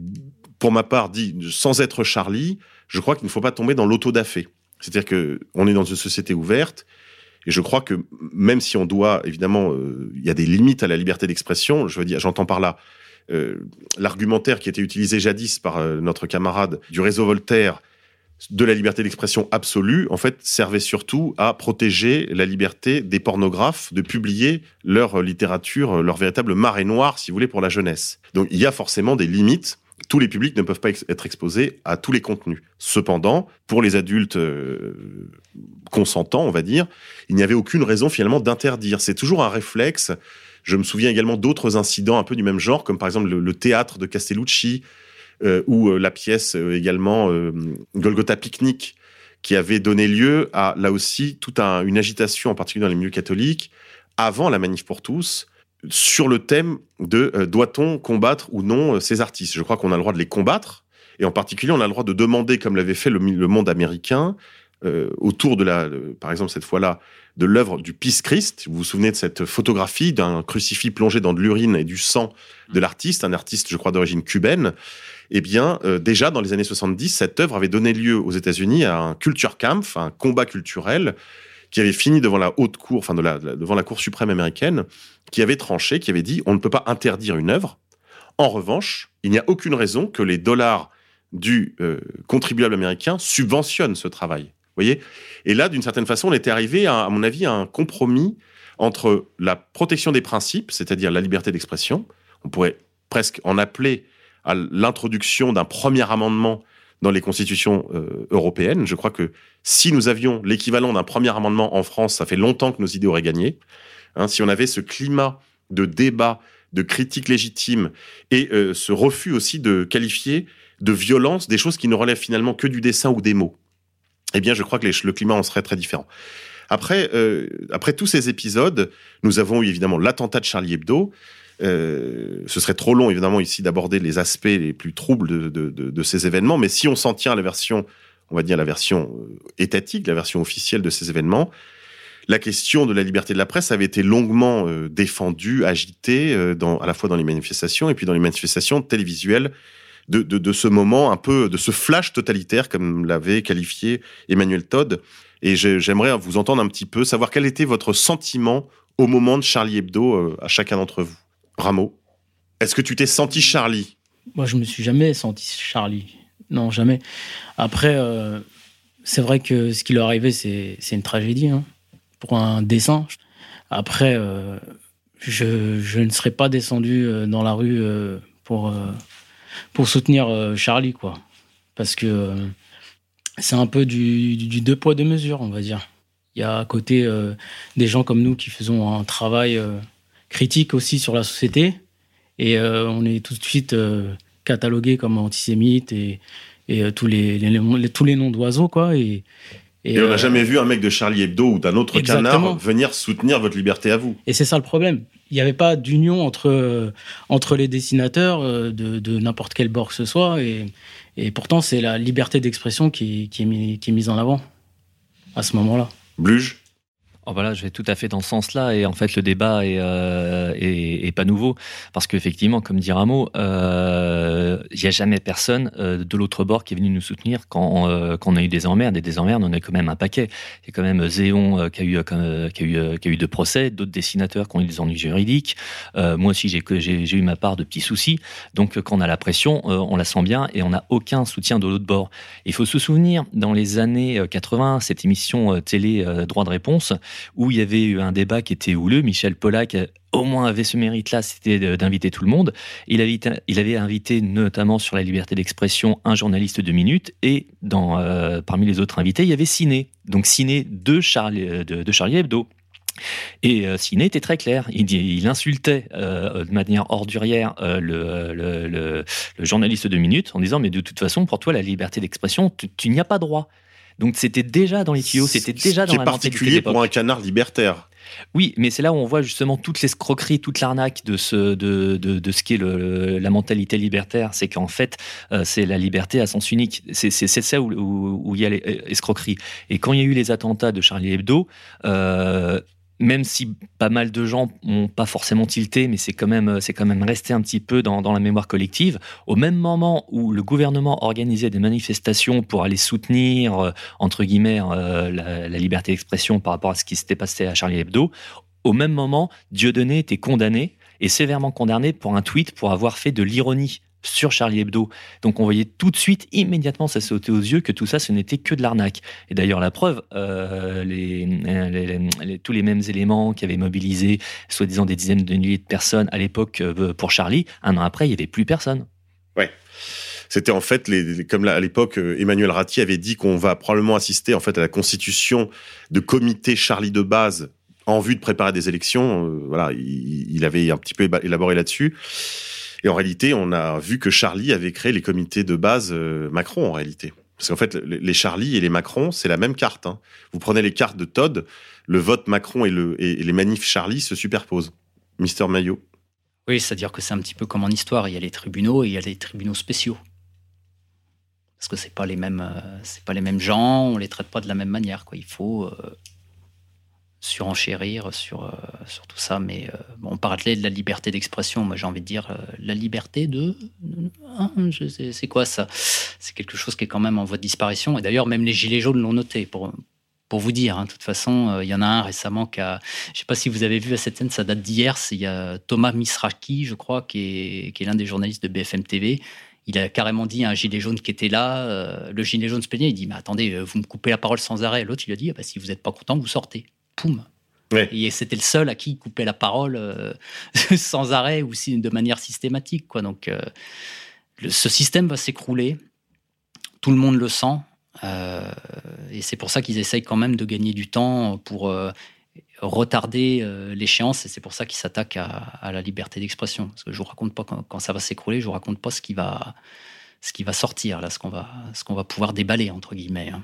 pour ma part, dit sans être Charlie, je crois qu'il ne faut pas tomber dans l'autodafé. C'est-à-dire que on est dans une société ouverte. Et je crois que même si on doit, évidemment, euh, il y a des limites à la liberté d'expression. Je veux dire, j'entends par là euh, l'argumentaire qui était utilisé jadis par notre camarade du réseau Voltaire de la liberté d'expression absolue, en fait, servait surtout à protéger la liberté des pornographes de publier leur littérature, leur véritable marée noire, si vous voulez, pour la jeunesse. Donc il y a forcément des limites. Tous les publics ne peuvent pas être exposés à tous les contenus. Cependant, pour les adultes euh, consentants, on va dire, il n'y avait aucune raison finalement d'interdire. C'est toujours un réflexe. Je me souviens également d'autres incidents un peu du même genre, comme par exemple le théâtre de Castellucci, euh, ou euh, la pièce euh, également Golgotha Picnic, qui avait donné lieu à, là aussi, toute une agitation, en particulier dans les milieux catholiques, avant la manif pour tous, sur le thème de doit-on combattre ou non ces artistes? Je crois qu'on a le droit de les combattre, et en particulier, on a le droit de demander, comme l'avait fait le, monde américain, autour de la, par exemple cette fois-là, de l'œuvre du Peace Christ. Vous vous souvenez de cette photographie d'un crucifix plongé dans de l'urine et du sang de l'artiste, un artiste, je crois, d'origine cubaine eh bien, euh, déjà dans les années 70, cette œuvre avait donné lieu aux États-Unis à un culture camp, un combat culturel qui avait fini devant la haute cour, enfin devant la Cour suprême américaine, qui avait tranché, qui avait dit on ne peut pas interdire une œuvre. En revanche, il n'y a aucune raison que les dollars du euh, contribuable américain subventionnent ce travail. Voyez Et là, d'une certaine façon, on était arrivé, à mon avis, à un compromis entre la protection des principes, c'est-à-dire la liberté d'expression, on pourrait presque en appeler à l'introduction d'un premier amendement dans les constitutions euh, européennes. Je crois que si nous avions l'équivalent d'un premier amendement en France, ça fait longtemps que nos idées auraient gagné. Hein, si on avait ce climat de débat, de critique légitime et euh, ce refus aussi de qualifier de violence des choses qui ne relèvent finalement que du dessin ou des mots, eh bien, je crois que le climat en serait très différent. Après, euh, après tous ces épisodes, nous avons eu évidemment l'attentat de Charlie Hebdo, euh, ce serait trop long, évidemment, ici d'aborder les aspects les plus troubles de, ces événements, mais si on s'en tient à la version, on va dire la version euh, étatique, la version officielle de ces événements, la question de la liberté de la presse avait été longuement euh, défendue, agitée, dans, à la fois dans les manifestations et puis dans les manifestations télévisuelles de, de, ce moment un peu, de ce flash totalitaire, comme l'avait qualifié Emmanuel Todd. Et j'aimerais vous entendre un petit peu, savoir quel était votre sentiment au moment de Charlie Hebdo à chacun d'entre vous. Rameau, est-ce que tu t'es senti Charlie? Moi, je me suis jamais senti Charlie. Non, jamais. Après, euh, c'est vrai que ce qui lui est arrivé, c'est une tragédie hein, pour un dessin. Après, euh, je, ne serais pas descendu euh, dans la rue pour, soutenir Charlie, quoi. Parce que c'est un peu du, du, deux poids, deux mesures, on va dire. Il y a à côté des gens comme nous qui faisons un travail critique aussi sur la société. Et euh, on est tout de suite euh, catalogué comme antisémite et, et euh, tous, les, tous les noms d'oiseaux, quoi. Et, et, on n'a jamais vu un mec de Charlie Hebdo ou d'un autre canard venir soutenir votre liberté à vous. Et c'est ça le problème. Il n'y avait pas d'union entre, entre les dessinateurs de, de n'importe quel bord que ce soit. Et, et pourtant, c'est la liberté d'expression qui, qui, est qui est mise en avant à ce moment-là. Bluge? Oh, je vais tout à fait dans ce sens-là et en fait le débat est, euh, est, pas nouveau parce qu'effectivement, comme dit Rameau, euh, il n'y a jamais personne euh, de l'autre bord qui est venu nous soutenir quand, euh, quand, on a eu des emmerdes et des emmerdes, on a quand même un paquet. Il y a quand même Zéon qui a eu qui a eu qui a eu deux procès, d'autres dessinateurs qui ont eu des ennuis juridiques. moi aussi, j'ai j'ai eu ma part de petits soucis. Donc quand on a la pression, on la sent bien et on n'a aucun soutien de l'autre bord. Il faut se souvenir dans les années 80, cette émission télé droit de réponse où il y avait eu un débat qui était houleux. Michel Pollack euh, au moins avait ce mérite-là, c'était d'inviter tout le monde. Il avait, il avait invité notamment sur la liberté d'expression un journaliste de minutes et euh, parmi les autres invités, il y avait Ciné. Donc Ciné de Charlie, euh, Hebdo. Et euh, Ciné était très clair. Il, insultait de manière ordurière le journaliste de Minute en disant Mais de toute façon, pour toi, la liberté d'expression, tu, tu n'y as pas droit. Donc c'était déjà dans les tuyaux, c'était déjà dans la particulier pour un canard libertaire. Oui, mais c'est là où on voit justement toute l'escroquerie, toute l'arnaque de ce, de, de, de ce qu'est la mentalité libertaire. C'est qu'en fait, euh, c'est la liberté à sens unique. C'est ça où, où, où il y a l'escroquerie. Et quand il y a eu les attentats de Charlie Hebdo, euh, même si pas mal de gens n'ont pas forcément tilté, mais c'est quand même, c'est quand même resté un petit peu dans, dans la mémoire collective. Au même moment où le gouvernement organisait des manifestations pour aller soutenir, euh, entre guillemets, euh, la, la liberté d'expression par rapport à ce qui s'était passé à Charlie Hebdo, au même moment, Dieudonné était condamné et sévèrement condamné pour un tweet pour avoir fait de l'ironie sur Charlie Hebdo. Donc on voyait tout de suite, immédiatement, ça sautait aux yeux que tout ça, ce n'était que de l'arnaque. Et d'ailleurs, la preuve, euh, les- tous les mêmes éléments qui avaient mobilisé, soi-disant des dizaines de milliers de personnes à l'époque euh, pour Charlie, un an après, il n'y avait plus personne. Ouais. C'était en fait, comme à l'époque, euh, Emmanuel Ratti avait dit qu'on va probablement assister en fait à la constitution de comités Charlie de base en vue de préparer des élections. Euh, voilà, il, avait un petit peu élaboré là-dessus. Et en réalité, on a vu que Charlie avait créé les comités de base euh, Macron en réalité. Parce qu'en fait, les Charlie et les Macron, c'est la même carte. hein. Vous prenez les cartes de Todd, le vote Macron et, le, et, et les manifs Charlie se superposent. Mister Maillot. Oui, c'est-à-dire que c'est un petit peu comme en histoire. Il y a les tribunaux et il y a les tribunaux spéciaux. Parce que c'est pas les euh, pas les mêmes gens. On les traite pas de la même manière. Il faut euh, surenchérir sur euh, sur tout ça. Mais euh, on parlait de la liberté d'expression. Moi, j'ai envie de dire euh, la liberté de. C'est quoi ça? C'est quelque chose qui est quand même en voie de disparition. Et d'ailleurs, même les gilets jaunes l'ont noté. Pour pour vous dire, hein, de toute façon, il y en a un récemment qui a. Je ne sais pas si vous avez vu à cette scène, ça date d'hier. Il y a Thomas Misraki, je crois, qui est, qui est l'un des journalistes de BFM TV. Il a carrément dit à un gilet jaune qui était là, le gilet jaune se plaignait, il dit Mais attendez, vous me coupez la parole sans arrêt. L'autre, il a dit Ah bah, Si vous n'êtes pas content, vous sortez. Poum Et c'était le seul à qui il coupait la parole euh, sans arrêt ou si, de manière systématique. Quoi. Donc, euh, le- ce système va s'écrouler. Tout le monde le sent. Euh, et c'est pour ça qu'ils essayent quand même de gagner du temps pour retarder l'échéance. Et c'est pour ça qu'ils s'attaquent à, à la liberté d'expression. Parce que je vous raconte pas quand, quand ça va s'écrouler, je vous raconte pas ce qui va, ce qui va sortir, là, ce qu'on va, ce qu'on va pouvoir déballer, entre guillemets. hein.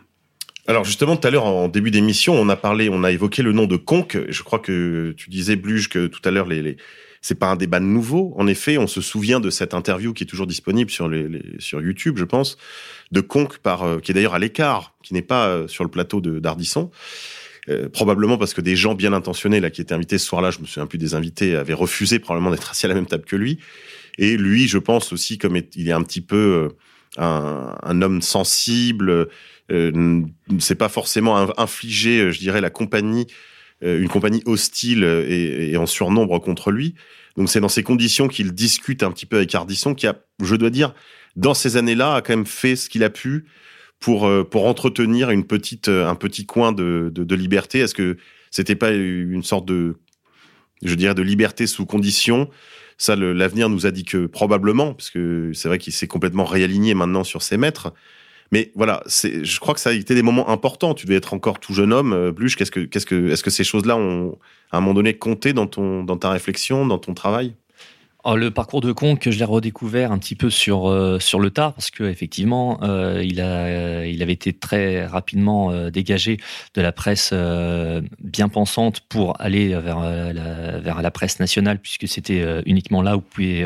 Alors justement, tout à l'heure, en début d'émission, on a parlé, on a évoqué le nom de Conque. Je crois que tu disais, Bluge, que tout à l'heure, les, les... c'est pas un débat nouveau. En effet, on se souvient de cette interview qui est toujours disponible sur, les, les- sur YouTube, je pense, de Conque, par, euh, qui est d'ailleurs à l'écart, qui n'est pas euh, sur le plateau de d'Ardisson. Euh, probablement parce que des gens bien intentionnés là qui étaient invités ce soir-là, je me souviens plus des invités, avaient refusé probablement d'être assis à la même table que lui. Et lui, je pense aussi, comme il est un petit peu euh, un, un homme sensible, euh, c'est pas forcément in- infliger, euh, je dirais, la compagnie, euh, une compagnie hostile et, et en surnombre contre lui. Donc c'est dans ces conditions qu'il discute un petit peu avec Ardisson, qui a, je dois dire, dans ces années-là, a quand même fait ce qu'il a pu pour euh, pour entretenir une petite un petit coin de de, de liberté. Est-ce que c'était pas une sorte de je dirais de liberté sous condition ça, l'avenir nous a dit que probablement, parce que c'est vrai qu'il s'est complètement réaligné maintenant sur ses maîtres. Mais voilà, je crois que ça a été des moments importants. Tu devais être encore tout jeune homme, euh, Bluche. Qu'est-ce que, qu'est-ce que, est-ce que ces choses-là ont, à un moment donné, compté dans ton, dans ta réflexion, dans ton travail? Alors, le parcours de Conque, je l'ai redécouvert un petit peu sur euh, sur le tard parce que effectivement, euh, il a euh, il avait été très rapidement euh, dégagé de la presse euh, bien pensante pour aller vers la, vers la presse nationale puisque c'était uniquement là où pouvait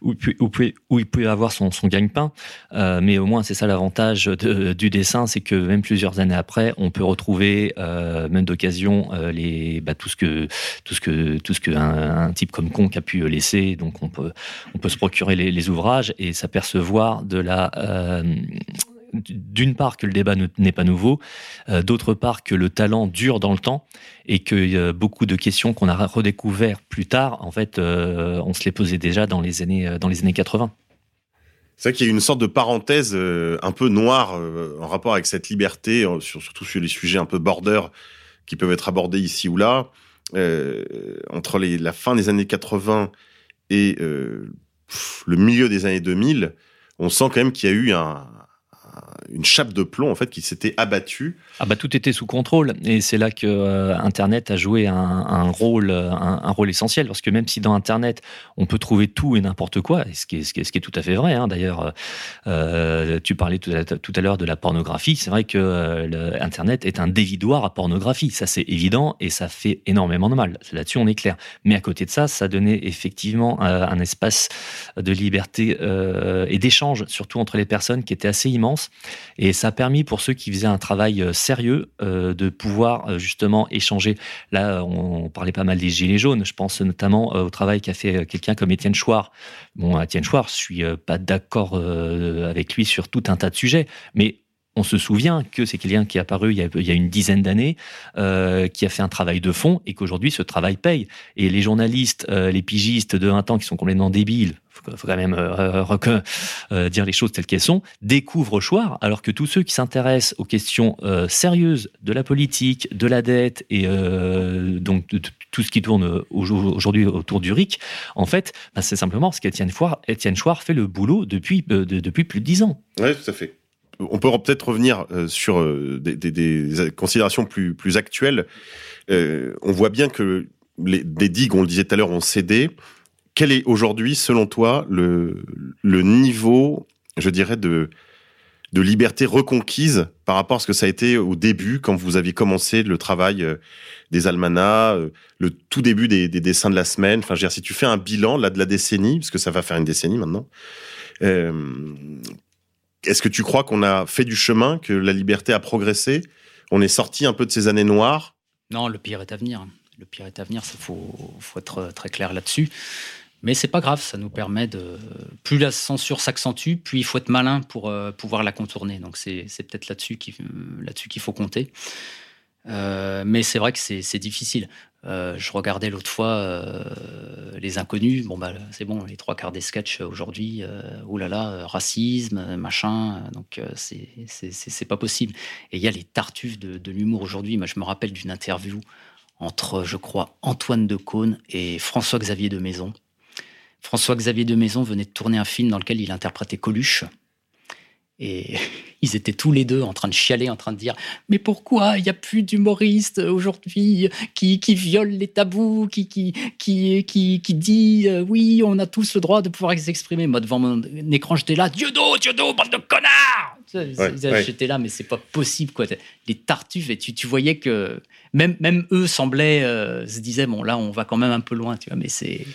où, où, où il pouvait avoir son son gagne-pain. Mais au moins c'est ça l'avantage du dessin, c'est que même plusieurs années après, on peut retrouver même d'occasion les bah, tout ce que tout ce que tout ce que un, un type comme Conque a pu laisser. Donc on peut on peut se procurer les, ouvrages et s'apercevoir de la euh, d'une part que le débat ne- n'est pas nouveau, euh, d'autre part que le talent dure dans le temps et que euh, beaucoup de questions qu'on a redécouvert plus tard, en fait, on se les posait déjà dans les années dans les années 80. C'est vrai qu'il y a une sorte de parenthèse un peu noire en rapport avec cette liberté, sur- surtout sur les sujets un peu border qui peuvent être abordés ici ou là. Entre la fin des années 80 et euh, le milieu des années 2000, on sent quand même qu'il y a eu un, une chape de plomb en fait qui s'était abattue. Ah bah tout était sous contrôle et c'est là que euh, Internet a joué un, rôle un, un, rôle essentiel parce que même si dans Internet on peut trouver tout et n'importe quoi, ce qui est, tout à fait vrai. Hein, D'ailleurs, euh, tu parlais tout à, l'heure de la pornographie. C'est vrai que euh, Internet est un dévidoir à pornographie. Ça c'est évident et ça fait énormément de mal. Là-dessus on est clair. Mais à côté de ça, ça donnait effectivement euh, un espace de liberté euh, et d'échange, surtout entre les personnes, qui était assez immense. Et ça a permis pour ceux qui faisaient un travail euh, sérieux euh, de pouvoir euh, justement échanger. Là, on, parlait pas mal des gilets jaunes. Je pense notamment au travail qu'a fait quelqu'un comme Étienne Chouard. Bon, Étienne Chouard, je suis pas d'accord avec lui sur tout un tas de sujets, mais on se souvient que c'est quelqu'un qui est apparu il y a, il y a une dizaine d'années, qui a fait un travail de fond et qu'aujourd'hui ce travail paye. Et les journalistes, les pigistes de 20 ans qui sont complètement débiles, faut, faut quand même euh, euh, dire les choses telles qu'elles sont, découvrent Chouard, alors que tous ceux qui s'intéressent aux questions euh, sérieuses de la politique, de la dette et donc de, tout ce qui tourne aujourd'hui autour du RIC, en fait, bah, c'est simplement parce qu'Étienne Chouard fait le boulot depuis, de, depuis plus de dix ans. Oui, tout à fait on peut peut-être revenir sur des, considérations plus, actuelles. On voit bien que les, digues, on le disait tout à l'heure, ont cédé. Quel est aujourd'hui, selon toi, le, niveau, je dirais, de, liberté reconquise par rapport à ce que ça a été au début, quand vous aviez commencé le travail des almanachs, le tout début des, des dessins de la semaine? Enfin, je veux dire, si tu fais un bilan là de la décennie, parce que ça va faire une décennie maintenant, euh, est-ce que tu crois qu'on a fait du chemin, que la liberté a progressé? On est sorti un peu de ces années noires? Non, le pire est à venir. Le pire est à venir, il faut, être très clair là-dessus. Mais c'est pas grave, ça nous permet de. Plus la censure s'accentue, plus il faut être malin pour euh, pouvoir la contourner. Donc c'est peut-être là-dessus qu'il là qu'il faut compter. Euh, mais c'est vrai que c'est difficile. Euh, je regardais l'autre fois euh, les inconnus. Bon bah c'est bon, les trois quarts des sketchs aujourd'hui. Euh, oulala, là là, racisme, machin. Donc euh, c'est pas possible. Et il y a les tartuffes de, de l'humour aujourd'hui. Moi je me rappelle d'une interview entre, je crois, Antoine de Caunes et François-Xavier de Maison. François-Xavier de Maison venait de tourner un film dans lequel il interprétait Coluche. Et ils étaient tous les deux en train de chialer, en train de dire Mais pourquoi il n'y a plus d'humoristes aujourd'hui qui, qui violent les tabous, qui, qui, qui, qui, qui dit euh, Oui, on a tous le droit de pouvoir s'exprimer. Moi, devant mon écran, j'étais là Dieudo, Dieudo, bande de connards ouais, ouais. J'étais là, mais c'est pas possible, quoi. Les tartuffes, et tu, tu voyais que même, même eux semblaient, euh, se disaient Bon, là, on va quand même un peu loin, tu vois, mais c'est.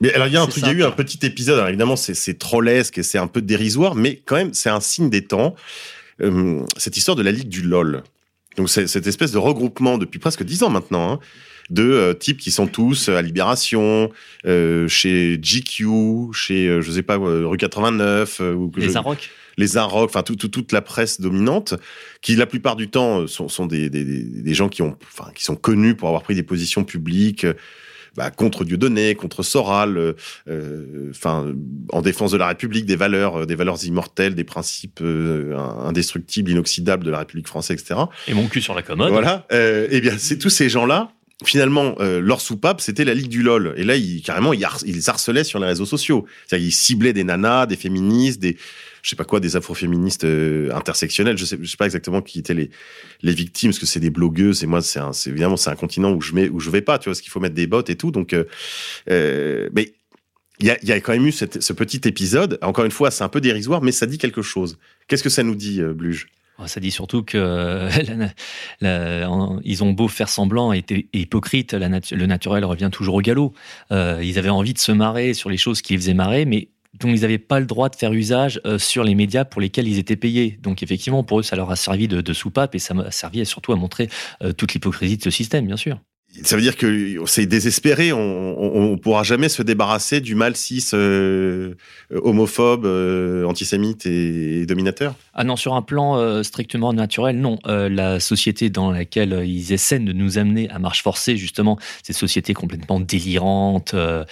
Mais alors il y a un truc, il y a eu un petit épisode. Alors évidemment, c'est trollesque et c'est un peu dérisoire, mais quand même, c'est un signe des temps. Euh, cette histoire de la ligue du LOL. Donc c'est cette espèce de regroupement depuis presque dix ans maintenant. Hein, de euh, types qui sont tous à Libération, euh, chez GQ, chez euh, je sais pas rue 89 ou les je, Arocs. Les Arocs, enfin tout, tout, toute la presse dominante, qui la plupart du temps sont, sont des, des, des, gens qui ont, enfin qui sont connus pour avoir pris des positions publiques bah, contre Dieudonné, contre Soral, enfin euh, en défense de la République, des valeurs, euh, des valeurs immortelles, des principes euh, indestructibles, inoxydables de la République française, etc. Et mon cul sur la commode. Voilà. Euh, eh bien, c'est tous ces gens-là. Finalement, euh, leur soupape, c'était la Ligue du LOL. Et là, ils, carrément, ils harcelaient sur les réseaux sociaux. C'est-à-dire, ils ciblaient des nanas, des féministes, des, je sais pas quoi, des afroféministes euh, intersectionnels. Je sais, sais pas exactement qui étaient les les victimes, parce que c'est des blogueuses. Et moi, c'est évidemment, c'est un continent où je mets, où je vais pas. Tu vois, parce qu'il faut mettre des bottes et tout. Donc, euh, euh, mais il y a, y a quand même eu ce petit épisode. Encore une fois, c'est un peu dérisoire, mais ça dit quelque chose. Qu'est-ce que ça nous dit, euh, Bluge? Ça dit surtout que ont beau faire semblant et être hypocrite, le naturel revient toujours au galop. Ils avaient envie de se marrer sur les choses qui les faisaient marrer, mais dont ils n'avaient pas le droit de faire usage euh, sur les médias pour lesquels ils étaient payés. Donc effectivement, pour eux, ça leur a servi de, de soupape et ça a servi surtout à montrer euh, toute l'hypocrisie de ce système, bien sûr ça veut dire que c'est désespéré. On, on, pourra jamais se débarrasser du mal cis euh, homophobe, euh, antisémite et, et, dominateur. Ah non, sur un plan euh, strictement naturel, non. Euh, la société dans laquelle ils essaient de nous amener à marche forcée, justement, cette société complètement délirante euh,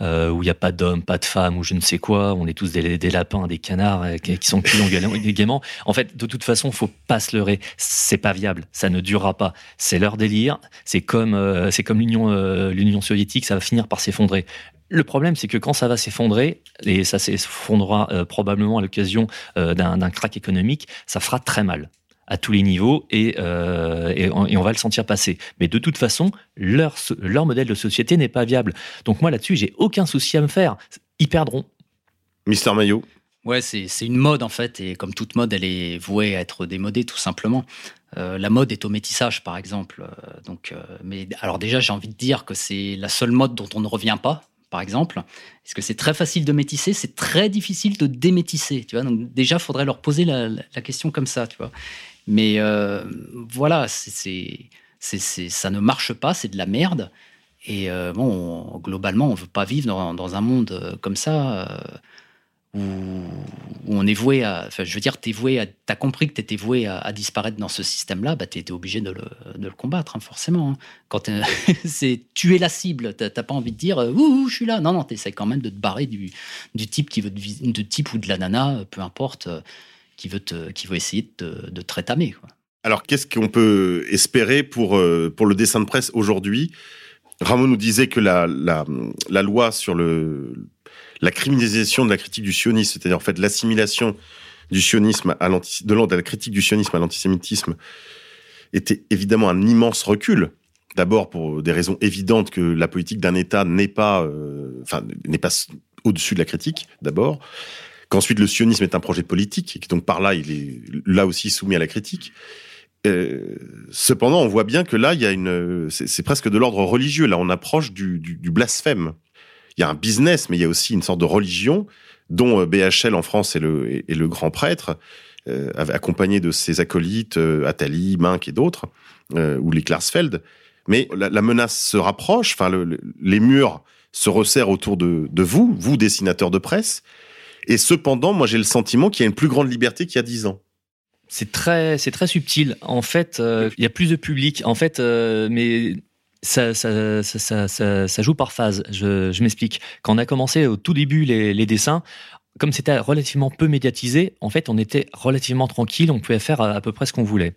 où il n'y a pas d'hommes, pas de femmes, ou je ne sais quoi. On est tous des, des lapins, des canards qui sont cuits gaiement. En fait, de toute façon, faut pas se leurrer. C'est pas viable. Ça ne durera pas. C'est leur délire. C'est comme c'est comme l'Union euh, l'Union soviétique, ça va finir par s'effondrer. Le problème, c'est que quand ça va s'effondrer, et ça s'effondrera euh, probablement à l'occasion euh, d'un crack économique, ça fera très mal à tous les niveaux et, euh, et, on, et, on, va le sentir passer. Mais de toute façon, leur, leur modèle de société n'est pas viable. Donc moi là-dessus, j'ai aucun souci à me faire. Ils perdront. Mister Maillot Ouais, c'est une mode en fait, et comme toute mode, elle est vouée à être démodée tout simplement. Euh, la mode est au métissage, par exemple. Euh, donc, euh, mais alors déjà, j'ai envie de dire que c'est la seule mode dont on ne revient pas, par exemple. Parce que c'est très facile de métisser, c'est très difficile de démétisser. Tu vois, donc déjà, faudrait leur poser la, question comme ça, tu vois? Mais voilà, ça ne marche pas, c'est de la merde. Et bon, on, globalement, on veut pas vivre dans un monde comme ça où, on est voué à. Enfin, je veux dire, t'es voué à. T'as compris que t'étais voué à, disparaître dans ce système-là, bah t'étais obligé de le, de le combattre, hein, forcément. Hein. Quand c'est tuer la cible, t'as pas envie de dire ouh, je suis là. Non, non, t'essaies quand même de te barrer du, du type qui veut de type ou de la nana, peu importe, qui veut te, qui veut essayer de te, rétamer. Alors, qu'est-ce qu'on peut espérer pour, euh, pour le dessin de presse aujourd'hui? Ramon nous disait que la, la loi sur le, la criminalisation de la critique du sionisme, c'est-à-dire en fait l'assimilation du sionisme à de, la critique du sionisme à l'antisémitisme, était évidemment un immense recul. D'abord pour des raisons évidentes que la politique d'un État n'est pas, euh, n'est pas au-dessus de la critique. D'abord, qu'ensuite le sionisme est un projet politique et donc par là il est là aussi soumis à la critique. Euh, cependant, on voit bien que là, il y a une, c'est presque de l'ordre religieux. Là, on approche du, blasphème. Il y a un business, mais il y a aussi une sorte de religion dont euh, BHL en France est le, grand prêtre, euh, accompagné de ses acolytes, euh, Attali, Mink et d'autres, euh, ou les Klarsfeld. Mais la, menace se rapproche. Les murs se resserrent autour de, de vous, vous dessinateurs de presse. Et cependant, moi, j'ai le sentiment qu'il y a une plus grande liberté qu'il y a dix ans. C'est très, c'est très subtil. En fait, il y a plus de public. En fait, mais ça, ça, ça, ça, joue par phase. Je, je m'explique. Quand on a commencé au tout début les, les dessins, comme c'était relativement peu médiatisé, en fait, on était relativement tranquille, on pouvait faire à, peu près ce qu'on voulait.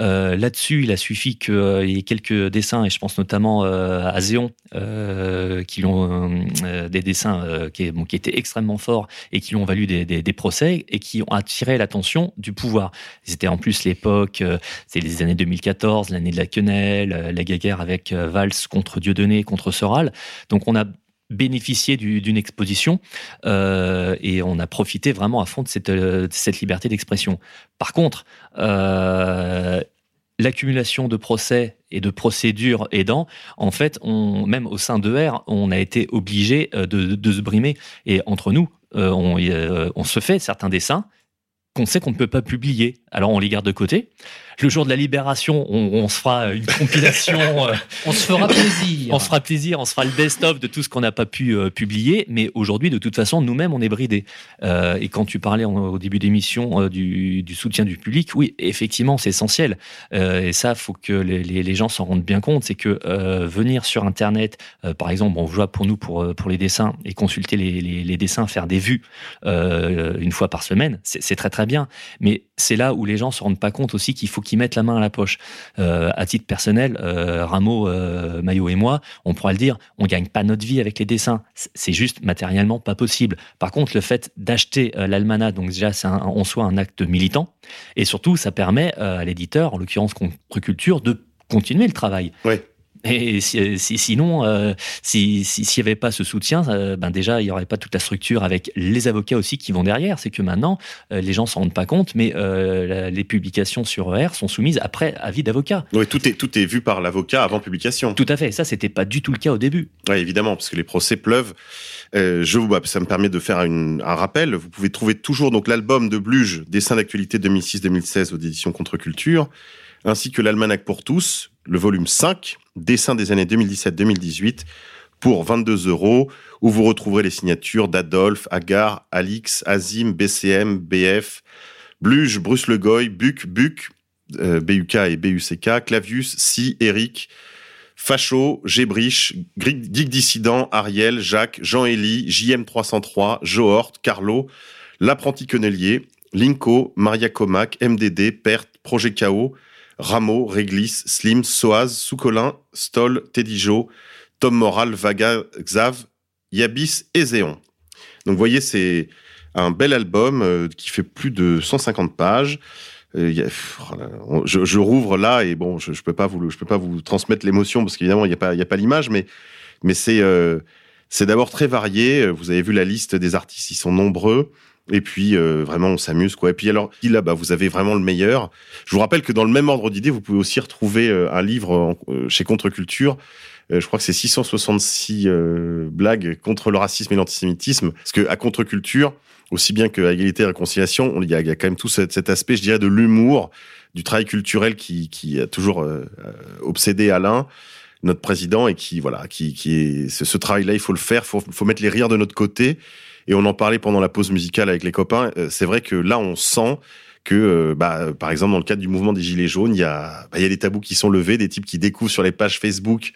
Euh, Là-dessus, il a suffi qu'il euh, y ait quelques dessins, et je pense notamment euh, à Zéon, euh, qui ont euh, des dessins euh, qui, bon, qui, étaient extrêmement forts et qui ont valu des, des, des, procès et qui ont attiré l'attention du pouvoir. C'était en plus l'époque, c'était les années 2014, l'année de la quenelle, la guerre avec Valls contre Dieudonné, contre Soral. Donc on a bénéficié d'une exposition euh, et on a profité vraiment à fond de cette, cette liberté d'expression. Par contre, euh, l'accumulation de procès et de procédures aidant, en fait, même au sein de R, on a été obligé de, se brimer. Et entre nous, euh, on se fait certains dessins qu'on sait qu'on ne peut pas publier. Alors on les garde de côté. Le jour de la libération, on, on se fera une compilation. euh, on se fera plaisir. On se fera plaisir, on se fera le best-of de tout ce qu'on n'a pas pu euh, publier. Mais aujourd'hui, de toute façon, nous-mêmes, on est bridés. Euh, et quand tu parlais en, au début d'émission du, du, soutien du public, oui, effectivement, c'est essentiel. Et ça, faut que les, les, les gens s'en rendent bien compte. C'est que venir sur Internet, par exemple, on voit pour nous, pour, pour les dessins, et consulter les, les dessins, faire des vues une fois par semaine, c'est très très bien. Mais c'est là où les gens se rendent pas compte aussi qu'il faut qu'ils mettent la main à la poche. Euh, à titre personnel, euh, Rameau, euh, Maillot et moi, on pourra le dire, on gagne pas notre vie avec les dessins. C'est juste matériellement pas possible. Par contre, le fait d'acheter euh, l'almanach, donc déjà, c'est en soi un acte militant, et surtout, ça permet euh, à l'éditeur, en l'occurrence Contre-Culture, de continuer le travail. Oui. Et si, si, sinon, euh, s'il si, n'y avait pas ce soutien, euh, ben déjà, il n'y aurait pas toute la structure avec les avocats aussi qui vont derrière. C'est que maintenant, euh, les gens s'en rendent pas compte, mais euh, la, les publications sur ER sont soumises après avis d'avocat. Oui, tout est, tout est vu par l'avocat avant publication. Tout à fait. Ça, c'était pas du tout le cas au début. Oui, évidemment, parce que les procès pleuvent. Euh, je vous, bah, ça me permet de faire une, un rappel. Vous pouvez trouver toujours donc l'album de Bluge, Dessin d'actualité 2006-2016 aux éditions Contre-Culture, ainsi que l'Almanach pour tous, le volume 5, dessin des années 2017-2018, pour 22 euros, où vous retrouverez les signatures d'Adolphe, Agar, Alix, Azim, BCM, BF, Bluge, Bruce Le Goy, Buc, Buc, euh, BUK et BUCK, Clavius, Si, Eric, Facho, Gébriche, Geek Dissident, Ariel, Jacques, Jean-Élie, JM303, Johort, Carlo, L'Apprenti Quenelier, Linko, Maria Comac, MDD, Perte, Projet KO, Rameau, Réglis, Slim, Soaz, Soucolin, Stoll, Teddy Joe, Tom Moral, Vaga, Xav, Yabis et Zéon. Donc vous voyez, c'est un bel album euh, qui fait plus de 150 pages. Euh, oh je, rouvre là et bon, je, je peux pas vous, peux pas vous transmettre l'émotion parce qu'évidemment il n'y a pas, pas l'image, mais mais c'est euh, c'est d'abord très varié. Vous avez vu la liste des artistes, ils sont nombreux. Et puis euh, vraiment on s'amuse quoi. Et puis alors là bah vous avez vraiment le meilleur. Je vous rappelle que dans le même ordre d'idée, vous pouvez aussi retrouver euh, un livre euh, chez Contre-Culture. Je crois que c'est 666 euh, blagues contre le racisme et l'antisémitisme. Parce que à Contre-Culture, aussi bien qu'à Égalité et Réconciliation, on- il y, a, quand même tout cet, cet aspect, je dirais, de l'humour, du travail culturel qui, a toujours obsédé Alain, notre président, et qui voilà, qui, est ce, ce travail-là, il faut le faire, faut, faut mettre les rires de notre côté. Et on en parlait pendant la pause musicale avec les copains. Euh, C'est vrai que là, on sent que, euh, bah, par exemple, dans le cadre du mouvement des Gilets jaunes, il y a, bah, il y a des tabous qui sont levés, des types qui découvrent sur les pages Facebook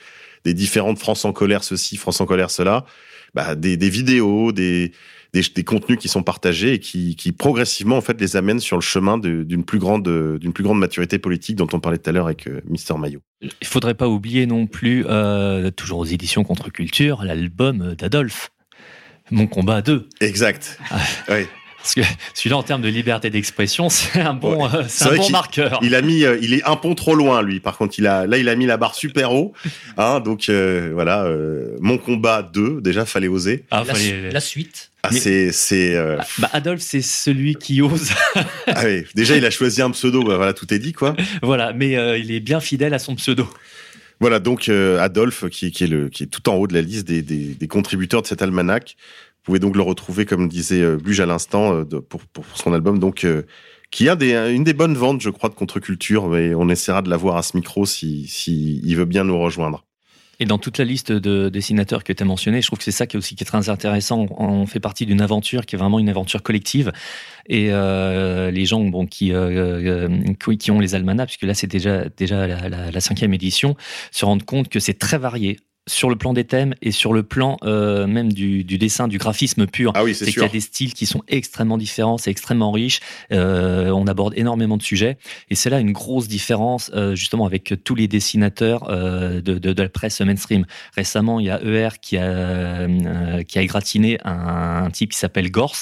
des différentes France en colère ceci, France en colère cela, bah, des, vidéos, des, contenus qui sont partagés et qui, progressivement en fait les amènent sur le chemin d'une plus grande maturité politique dont on parlait tout à l'heure avec euh, Mister Maillot. Il faudrait pas oublier non plus, euh, toujours aux éditions Contre-Culture, l'album d'Adolphe, Mon combat à deux. Exact. Ouais. Parce que celui-là, en termes de liberté d'expression, c'est un bon, Ouais. euh, c'est un vrai bon qu'il- marqueur. Il a mis, euh, il est un pont trop loin lui. Par contre, il a là, il a mis la barre super haut. Hein, donc euh, voilà, euh, mon combat 2, déjà fallait oser. Ah, La, fallait- su- la suite. Ah, Mais- c'est c'est euh, Bah, Adolphe, c'est celui qui ose. ah déjà il a choisi un pseudo. bah, voilà, tout est dit quoi. voilà, mais euh, il est bien fidèle à son pseudo. Voilà, donc euh, Adolphe, qui, est tout en haut de la liste des, contributeurs de cet almanach. Vous pouvez donc le retrouver, comme disait euh, Buge à l'instant, euh, pour, son album, donc qui a une des bonnes ventes, je crois, de contre-culture. Mais on essaiera de l'avoir à ce micro si, si il veut bien nous rejoindre. Et dans toute la liste de dessinateurs que tu as mentionné, je trouve que c'est ça qui est aussi très intéressant. On fait partie d'une aventure qui est vraiment une aventure collective. Et euh, les gens qui, euh, euh, qui, ont les almanachs, puisque là c'est déjà, la- la cinquième édition, se rendent compte que c'est très varié sur le plan des thèmes et sur le plan euh, même du, du dessin, du graphisme pur. Ah oui, c'est qu'il y a des styles qui sont extrêmement différents, c'est extrêmement riche. Euh, on aborde énormément de sujets et c'est là une grosse différence euh, justement avec tous les dessinateurs euh, de, de, de la presse mainstream. Récemment, il y a ER qui a euh, qui a égratigné un, un type qui s'appelle Gors.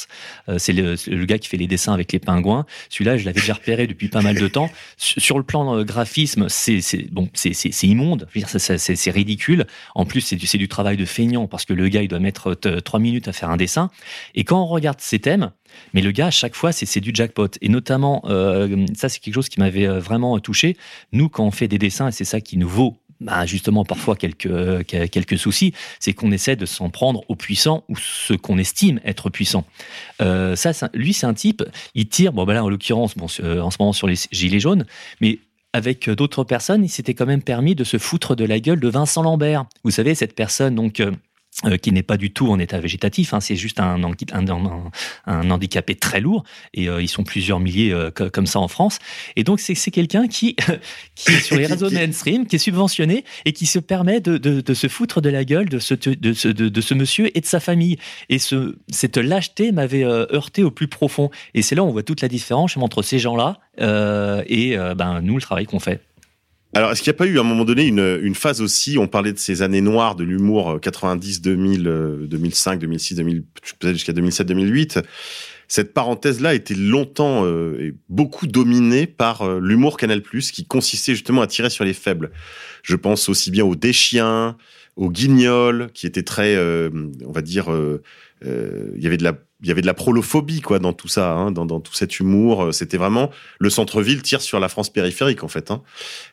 Euh, c'est le, le gars qui fait les dessins avec les pingouins. Celui-là, je l'avais déjà repéré depuis pas mal de temps. Sur, sur le plan graphisme, c'est bon, c'est immonde. C'est ridicule. En plus, c'est du, travail de feignant parce que le gars, il doit mettre euh, trois minutes à faire un dessin. Et quand on regarde ces thèmes, mais le gars, à chaque fois, c'est du jackpot. Et notamment, euh, ça, c'est quelque chose qui m'avait euh, vraiment touché. Nous, quand on fait des dessins, et c'est ça qui nous vaut bah, justement parfois quelques, quelques soucis, c'est qu'on essaie de s'en prendre aux puissants ou ce qu'on estime être puissant. Ça, lui, c'est un type, il tire, bon, bah là, en l'occurrence, en ce moment sur les gilets jaunes, mais avec euh, d'autres personnes, il s'était quand même permis de se foutre de la gueule de Vincent Lambert. Vous savez, cette personne, donc, euh, qui n'est pas du tout en état végétatif, hein, c'est juste un, handi- un, un- un handicapé très lourd, et euh, ils sont plusieurs milliers euh, co- comme ça en France. Et donc c'est quelqu'un qui, qui est sur les réseaux mainstream, qui est subventionné, et qui se permet de, de- de se foutre de la gueule de ce, de, ce, de, ce monsieur et de sa famille. Et ce, cette lâcheté m'avait euh, heurté au plus profond. Et c'est là où on voit toute la différence entre ces gens-là euh, et ben, nous, le travail qu'on fait. Alors, est-ce qu'il n'y a pas eu à un moment donné une, phase aussi, on parlait de ces années noires de l'humour euh, 90, 2000, euh, 2005, 2006, 2000, peut-être jusqu'à 2007, 2008. Cette parenthèse-là a été longtemps euh, et beaucoup dominée par euh, l'humour Canal+, qui consistait justement à tirer sur les faibles. Je pense aussi bien aux déchiens, aux guignols, qui étaient très, euh, on va dire, euh, euh, il y avait de la il y avait de la prolophobie quoi dans tout ça, hein, dans, tout cet humour. Euh, C'était vraiment le centre-ville tire sur la France périphérique en fait. Hein.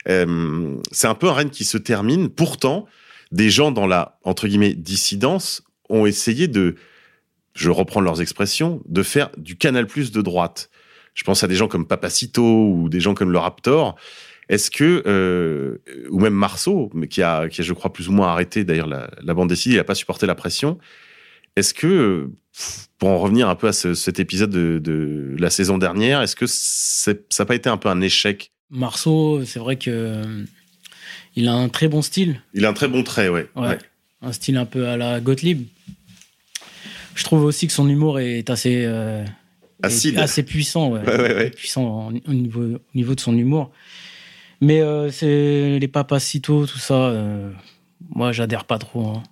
Euh, c'est un peu un règne qui se termine. Pourtant, des gens dans la entre guillemets dissidence ont essayé de, je reprends leurs expressions, de faire du Canal Plus de droite. Je pense à des gens comme Papacito ou des gens comme le Raptor. Est-ce que euh, ou même Marceau, mais qui a, qui je crois, plus ou moins arrêté d'ailleurs la, la bande dessinée, il n'a pas supporté la pression. Est-ce que, pour en revenir un peu à ce- cet épisode de, de la saison dernière, est-ce que ça n'a pas été un peu un échec? Marceau, c'est vrai que euh, il a un très bon style. Il a un très bon trait, ouais. Ouais. Ouais. Un style un peu à la Gottlieb. Je trouve aussi que son humour est assez euh, Acide. est assez puissant, ouais. Puissant au niveau au niveau de son humour. Mais euh, c'est les papacito, tout ça. euh, moi, j'adhère pas trop. hein.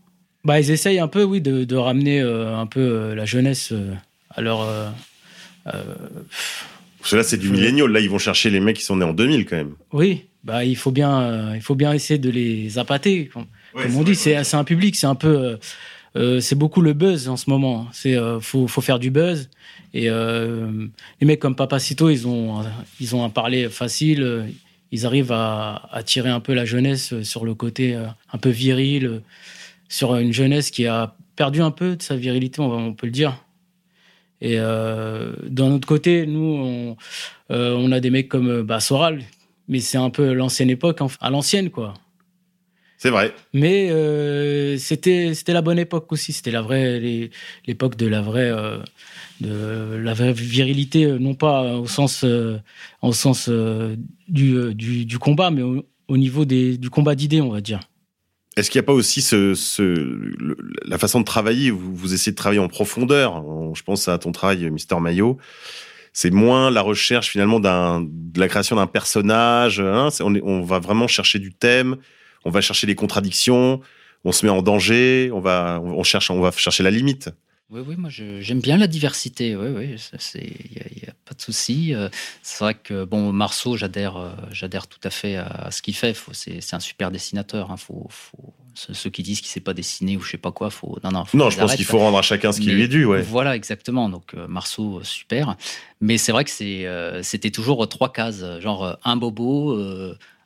Bah, ils essayent un peu, oui, de, de ramener euh, un peu euh, la jeunesse euh, à leur. Parce que là, c'est du millénial. Là, ils vont chercher les mecs qui sont nés en 2000 quand même. oui, bah, il faut bien, il faut bien essayer de les appâter. Comme, comme on dit, c'est un public, c'est un peu, c'est beaucoup le buzz en ce moment. C'est, faut, faut faire du buzz. Et les mecs comme Papacito, ils ont, ils ont un parler facile. Ils arrivent à, à tirer un peu la jeunesse sur le côté un peu viril, sur une jeunesse qui a perdu un peu de sa virilité, on, peut le dire. Et euh, d'un autre côté, nous, on, euh, on a des mecs comme euh, bah, Soral, mais c'est un peu l'ancienne époque, à l'ancienne, quoi. C'est vrai. Mais euh, c'était c'était la bonne époque aussi. C'était la vraie l'époque de la vraie euh, de la vraie virilité, non pas au sens euh, au sens du, du du combat, mais au, au niveau des du combat d'idées, on va dire. Est-ce qu'il n'y a pas aussi la façon de travailler? Vous, vous essayez de travailler en profondeur On- Je pense à ton travail, Mister Mayo. C'est moins la recherche finalement de la création d'un personnage. hein, on, va vraiment chercher du thème. On va chercher les contradictions. On se met en danger. On va, on cherche, on va chercher la limite. Oui, oui, moi j'aime bien la diversité. Oui, oui, ça, c'est, de souci. Euh, C'est vrai que bon, Marceau, j'adhère, euh, j'adhère tout à fait à, ce qu'il fait. C'est, un super dessinateur. Hein. Faut, faut, ceux qui disent qu'il sait pas dessiner ou je sais pas quoi, faut, non, non. faut Non, je pense qu'il faut rendre à chacun ce qui Mais lui est dû. Ouais. Voilà, exactement. Donc euh, Marceau, super. Mais c'est vrai que c'est, c'était toujours trois cases, genre un bobo.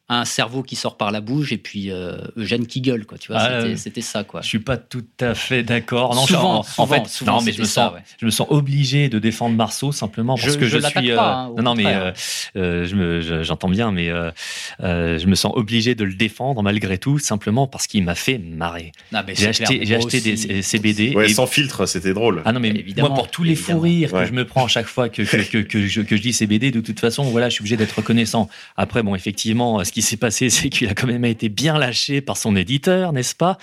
Un cerveau qui sort par la bouche et puis euh, Eugène qui gueule quoi tu vois Ah, c'était, euh, c'était ça quoi Je suis pas tout à fait d'accord. Non, Souvent, en, en souvent, fait, souvent, non, mais je me ça, sens, ouais. je me sens obligé de défendre Marceau simplement parce Je- que je je, suis. pas, euh, hein, non, non, mais euh, euh, je me, je- j'entends bien, mais euh, euh, je me sens obligé de le défendre malgré tout, simplement parce qu'il m'a fait marrer. J'ai acheté, j'ai acheté aussi. des CBD. Ouais, et- sans filtre, c'était drôle. ah non mais Évidemment, moi pour tous les fous rires Ouais. que je me prends à chaque fois que que, que, que je, que je dis CBD de toute façon voilà je suis obligé d'être reconnaissant après bon effectivement ce qui s'est passé c'est qu'il a quand même été bien lâché par son éditeur n'est-ce pas?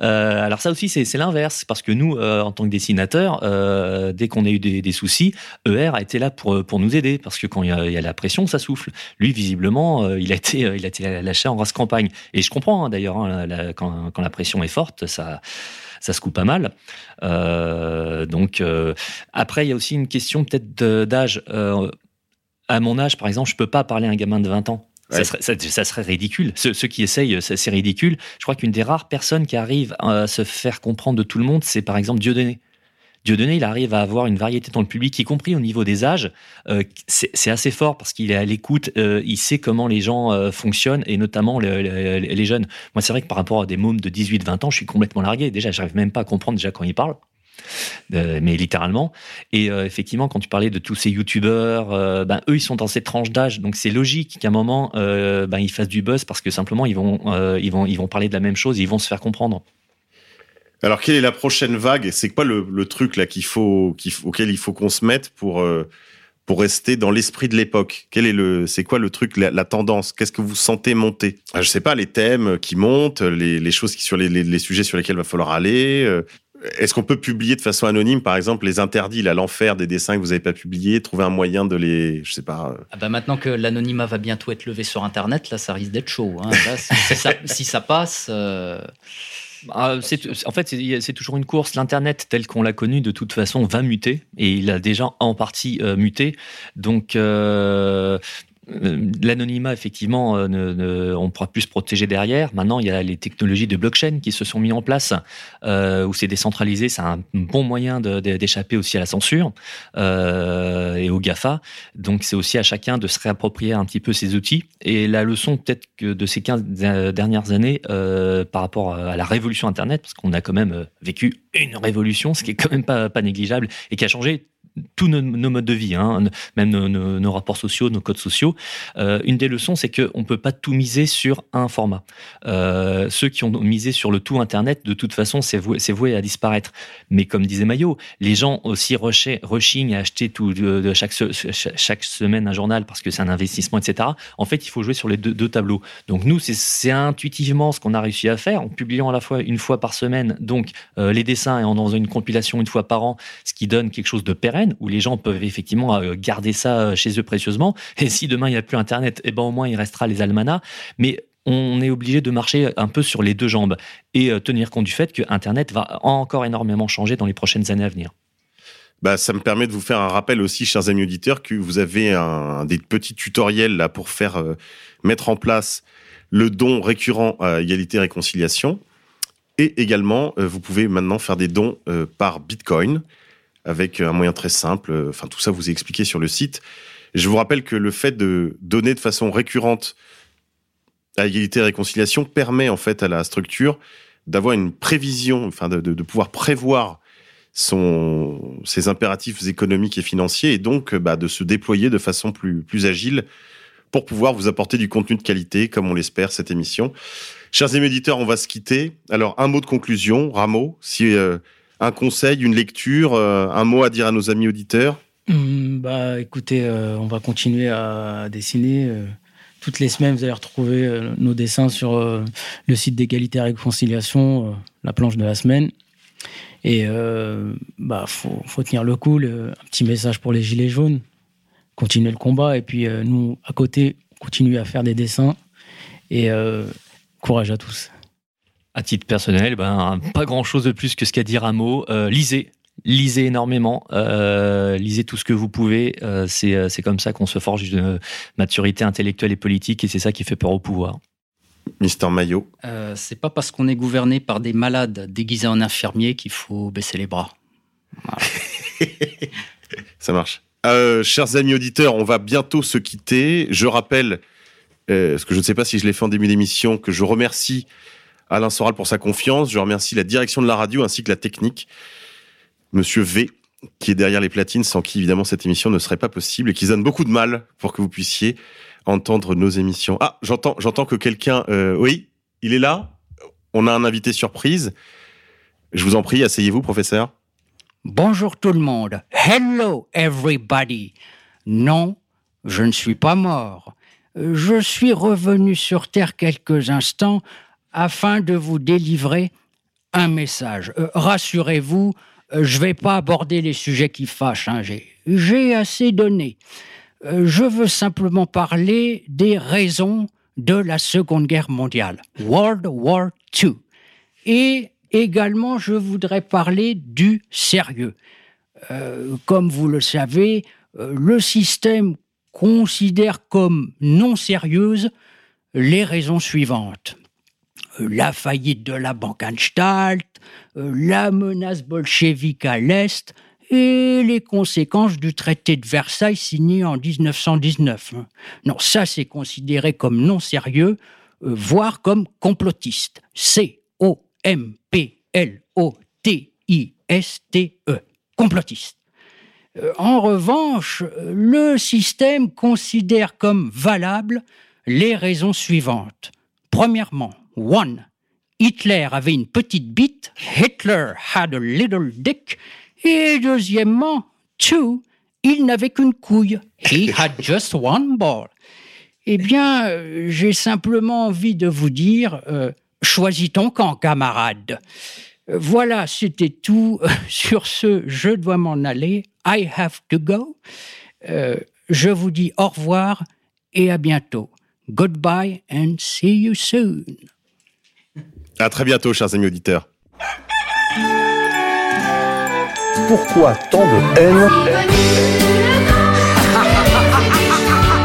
Euh, alors ça aussi c'est l'inverse parce que nous euh, en tant que dessinateurs euh, dès qu'on a eu des, soucis ER a été là pour pour nous aider parce que quand il y a, la pression ça souffle lui visiblement il a été il a été lâché en race campagne et je comprends hein, d'ailleurs hein, quand, quand la pression est forte ça ça se coupe pas mal. Donc après, il y a aussi une question peut-être d'âge. À mon âge, par exemple, je peux pas parler à un gamin de 20 ans. Ouais. Ça, serait, ça, ça serait ridicule. Ceux, ceux qui essayent, c'est ridicule. Je crois qu'une des rares personnes qui arrive à se faire comprendre de tout le monde, c'est par exemple Dieudonné. Dieudonné, il arrive à avoir une variété dans le public, y compris au niveau des âges. Euh, c'est c'est assez fort parce qu'il est à l'écoute, euh, il sait comment les gens euh, fonctionnent et notamment le- le- les jeunes. Moi, c'est vrai que par rapport à des mômes de 18-20 ans, je suis complètement largué. Déjà, j'arrive même pas à comprendre déjà quand ils parlent. Euh, mais littéralement. Et euh, effectivement, quand tu parlais de tous ces youtubeurs, euh, ben, eux, ils sont dans cette tranche d'âge. Donc c'est logique qu'à un moment, ben, ils fassent du buzz parce que simplement, ils vont, ils, vont, ils vont parler de la même chose, ils vont se faire comprendre. Alors, quelle est la prochaine vague? C'est quoi le, truc là qu'il faut, auquel il faut qu'on se mette pour pour rester dans l'esprit de l'époque? Quel est le, c'est quoi le truc, la, tendance? Qu'est-ce que vous sentez monter? Ah, Je sais pas, les thèmes qui montent, les, choses sur les, sujets sur lesquels va falloir aller. Est-ce qu'on peut publier de façon anonyme, par exemple, les interdits, là, l'enfer des dessins que vous avez pas publiés, trouver un moyen de les, je sais pas. euh, Ah bah maintenant que l'anonymat va bientôt être levé sur Internet, là, ça risque d'être chaud. hein. Là, si, si ça, si ça passe, euh, Ah, c'est- en fait, c'est toujours une course. L'Internet, tel qu'on l'a connu, de toute façon, va muter. Et il a déjà en partie euh, muté. Donc, euh, l'anonymat, effectivement, euh, ne, ne- pourra plus se protéger derrière. Maintenant, il y a les technologies de blockchain qui se sont mis en place, euh, où c'est décentralisé. C'est un bon moyen d'échapper aussi à la censure euh, et au GAFA. Donc, c'est aussi à chacun de se réapproprier un petit peu ces outils. Et la leçon, peut-être que de ces 15 dernières années, euh, par rapport à la révolution Internet, parce qu'on a quand même euh, vécu une révolution, ce qui est quand même pas négligeable et qui a changé tous nos, modes de vie, hein, même nos, rapports sociaux, nos codes sociaux. Euh, une des leçons, c'est qu'on ne peut pas tout miser sur un format. Euh, ceux qui ont misé sur le tout Internet, de toute façon, c'est voué, à disparaître. Mais comme disait Maillot, les gens aussi rushaient- rushing à acheter tout de, chaque, se- chaque, chaque semaine un journal parce que c'est un investissement, etc. En fait, il faut jouer sur les deux, tableaux. Donc nous, c'est- intuitivement ce qu'on a réussi à faire en publiant à la fois une fois par semaine, donc euh, les dessins et en dans une compilation une fois par an, ce qui donne quelque chose de pérenne où les gens peuvent effectivement euh, garder ça euh, chez eux précieusement. Et si demain il n'y a plus Internet, eh ben au moins il restera les almanachs. Mais on est obligé de marcher un peu sur les deux jambes et euh, tenir compte du fait que Internet va encore énormément changer dans les prochaines années à venir. Bah, ça me permet de vous faire un rappel aussi, chers amis auditeurs, que vous avez des petits tutoriels là pour faire mettre en place le don récurrent à égalité et réconciliation. Et également, vous pouvez maintenant faire des dons par Bitcoin avec un moyen très simple. Enfin, tout ça vous est expliqué sur le site. Je vous rappelle que le fait de donner de façon récurrente à égalité et réconciliation permet en fait à la structure d'avoir une prévision, enfin de, pouvoir prévoir son, ses impératifs économiques et financiers et donc bah, de se déployer de façon plus, plus agile pour pouvoir vous apporter du contenu de qualité, comme on l'espère, cette émission. Chers éditeurs, on va se quitter. Alors, un mot de conclusion, Rameau, si euh, un conseil, une lecture, euh, un mot à dire à nos amis auditeurs Hum, bah, écoutez, euh, on va continuer à dessiner. euh, toutes les semaines, vous allez retrouver nos dessins sur le site d'égalité et réconciliation, la planche de la semaine. Et bah, faut, tenir le coup. le- un petit message pour les gilets jaunes. Continuer le combat. Et puis, nous, à côté, continuer à faire des dessins. Et courage à tous. À titre personnel, ben, pas grand chose de plus que ce qu'a dit Rameau. Euh, lisez, lisez énormément, euh, lisez tout ce que vous pouvez. Euh, c'est, euh, c'est comme ça qu'on se forge une maturité intellectuelle et politique, et c'est ça qui fait peur au pouvoir. Mister Maillot. Euh, c'est pas parce qu'on est gouverné par des malades déguisés en infirmiers qu'il faut baisser les bras. Ça marche. Euh, chers amis auditeurs, on va bientôt se quitter. Je rappelle, euh, parce que je ne sais pas si je l'ai fait en début d'émission, que je remercie Alain Soral pour sa confiance. Je remercie la direction de la radio ainsi que la technique. Monsieur V, qui est derrière les platines, sans qui évidemment cette émission ne serait pas possible et qui donne beaucoup de mal pour que vous puissiez entendre nos émissions. Ah, j'entends, j'entends que quelqu'un, euh, oui, il est là. On a un invité surprise. Je vous en prie, asseyez-vous, professeur. Bonjour tout le monde. Hello everybody. Non, je ne suis pas mort. Je suis revenu sur Terre quelques instants afin de vous délivrer un message. Euh, Rassurez-vous, euh, je ne vais pas aborder les sujets qui fâchent. hein. J'ai- assez donné. Euh, Je veux simplement parler des raisons de la Seconde Guerre mondiale, World War II. Et également, je voudrais parler du sérieux. Comme vous le savez, le système considère comme non sérieuses les raisons suivantes. Euh, La faillite de la Bankanstalt, euh, la menace bolchevique à l'Est et les conséquences du traité de Versailles signé en 1919. Non, ça c'est considéré comme non sérieux, euh, voire comme complotiste. C-O-M-P-L-O-T-I-S-T-E. Complotiste. En revanche, le système considère comme valables les raisons suivantes. Premièrement, one, Hitler avait une petite bite, Hitler had a little dick, et deuxièmement, two, il n'avait qu'une couille, he had just one ball. Eh bien, euh, j'ai simplement envie de vous dire, euh, choisis ton camp, camarade? Euh, Voilà, c'était tout. Sur ce, je dois m'en aller. I have to go. Euh, je vous dis au revoir et à bientôt. Goodbye and see you soon. À très bientôt, chers amis auditeurs. Pourquoi tant de haine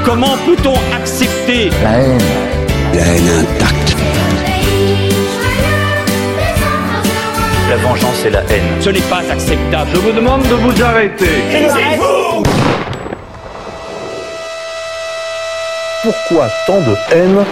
Comment peut-on accepter La haine. La haine intacte. La vengeance et la haine. Ce n'est pas acceptable. Je vous demande de vous arrêter. Pourquoi tant de haine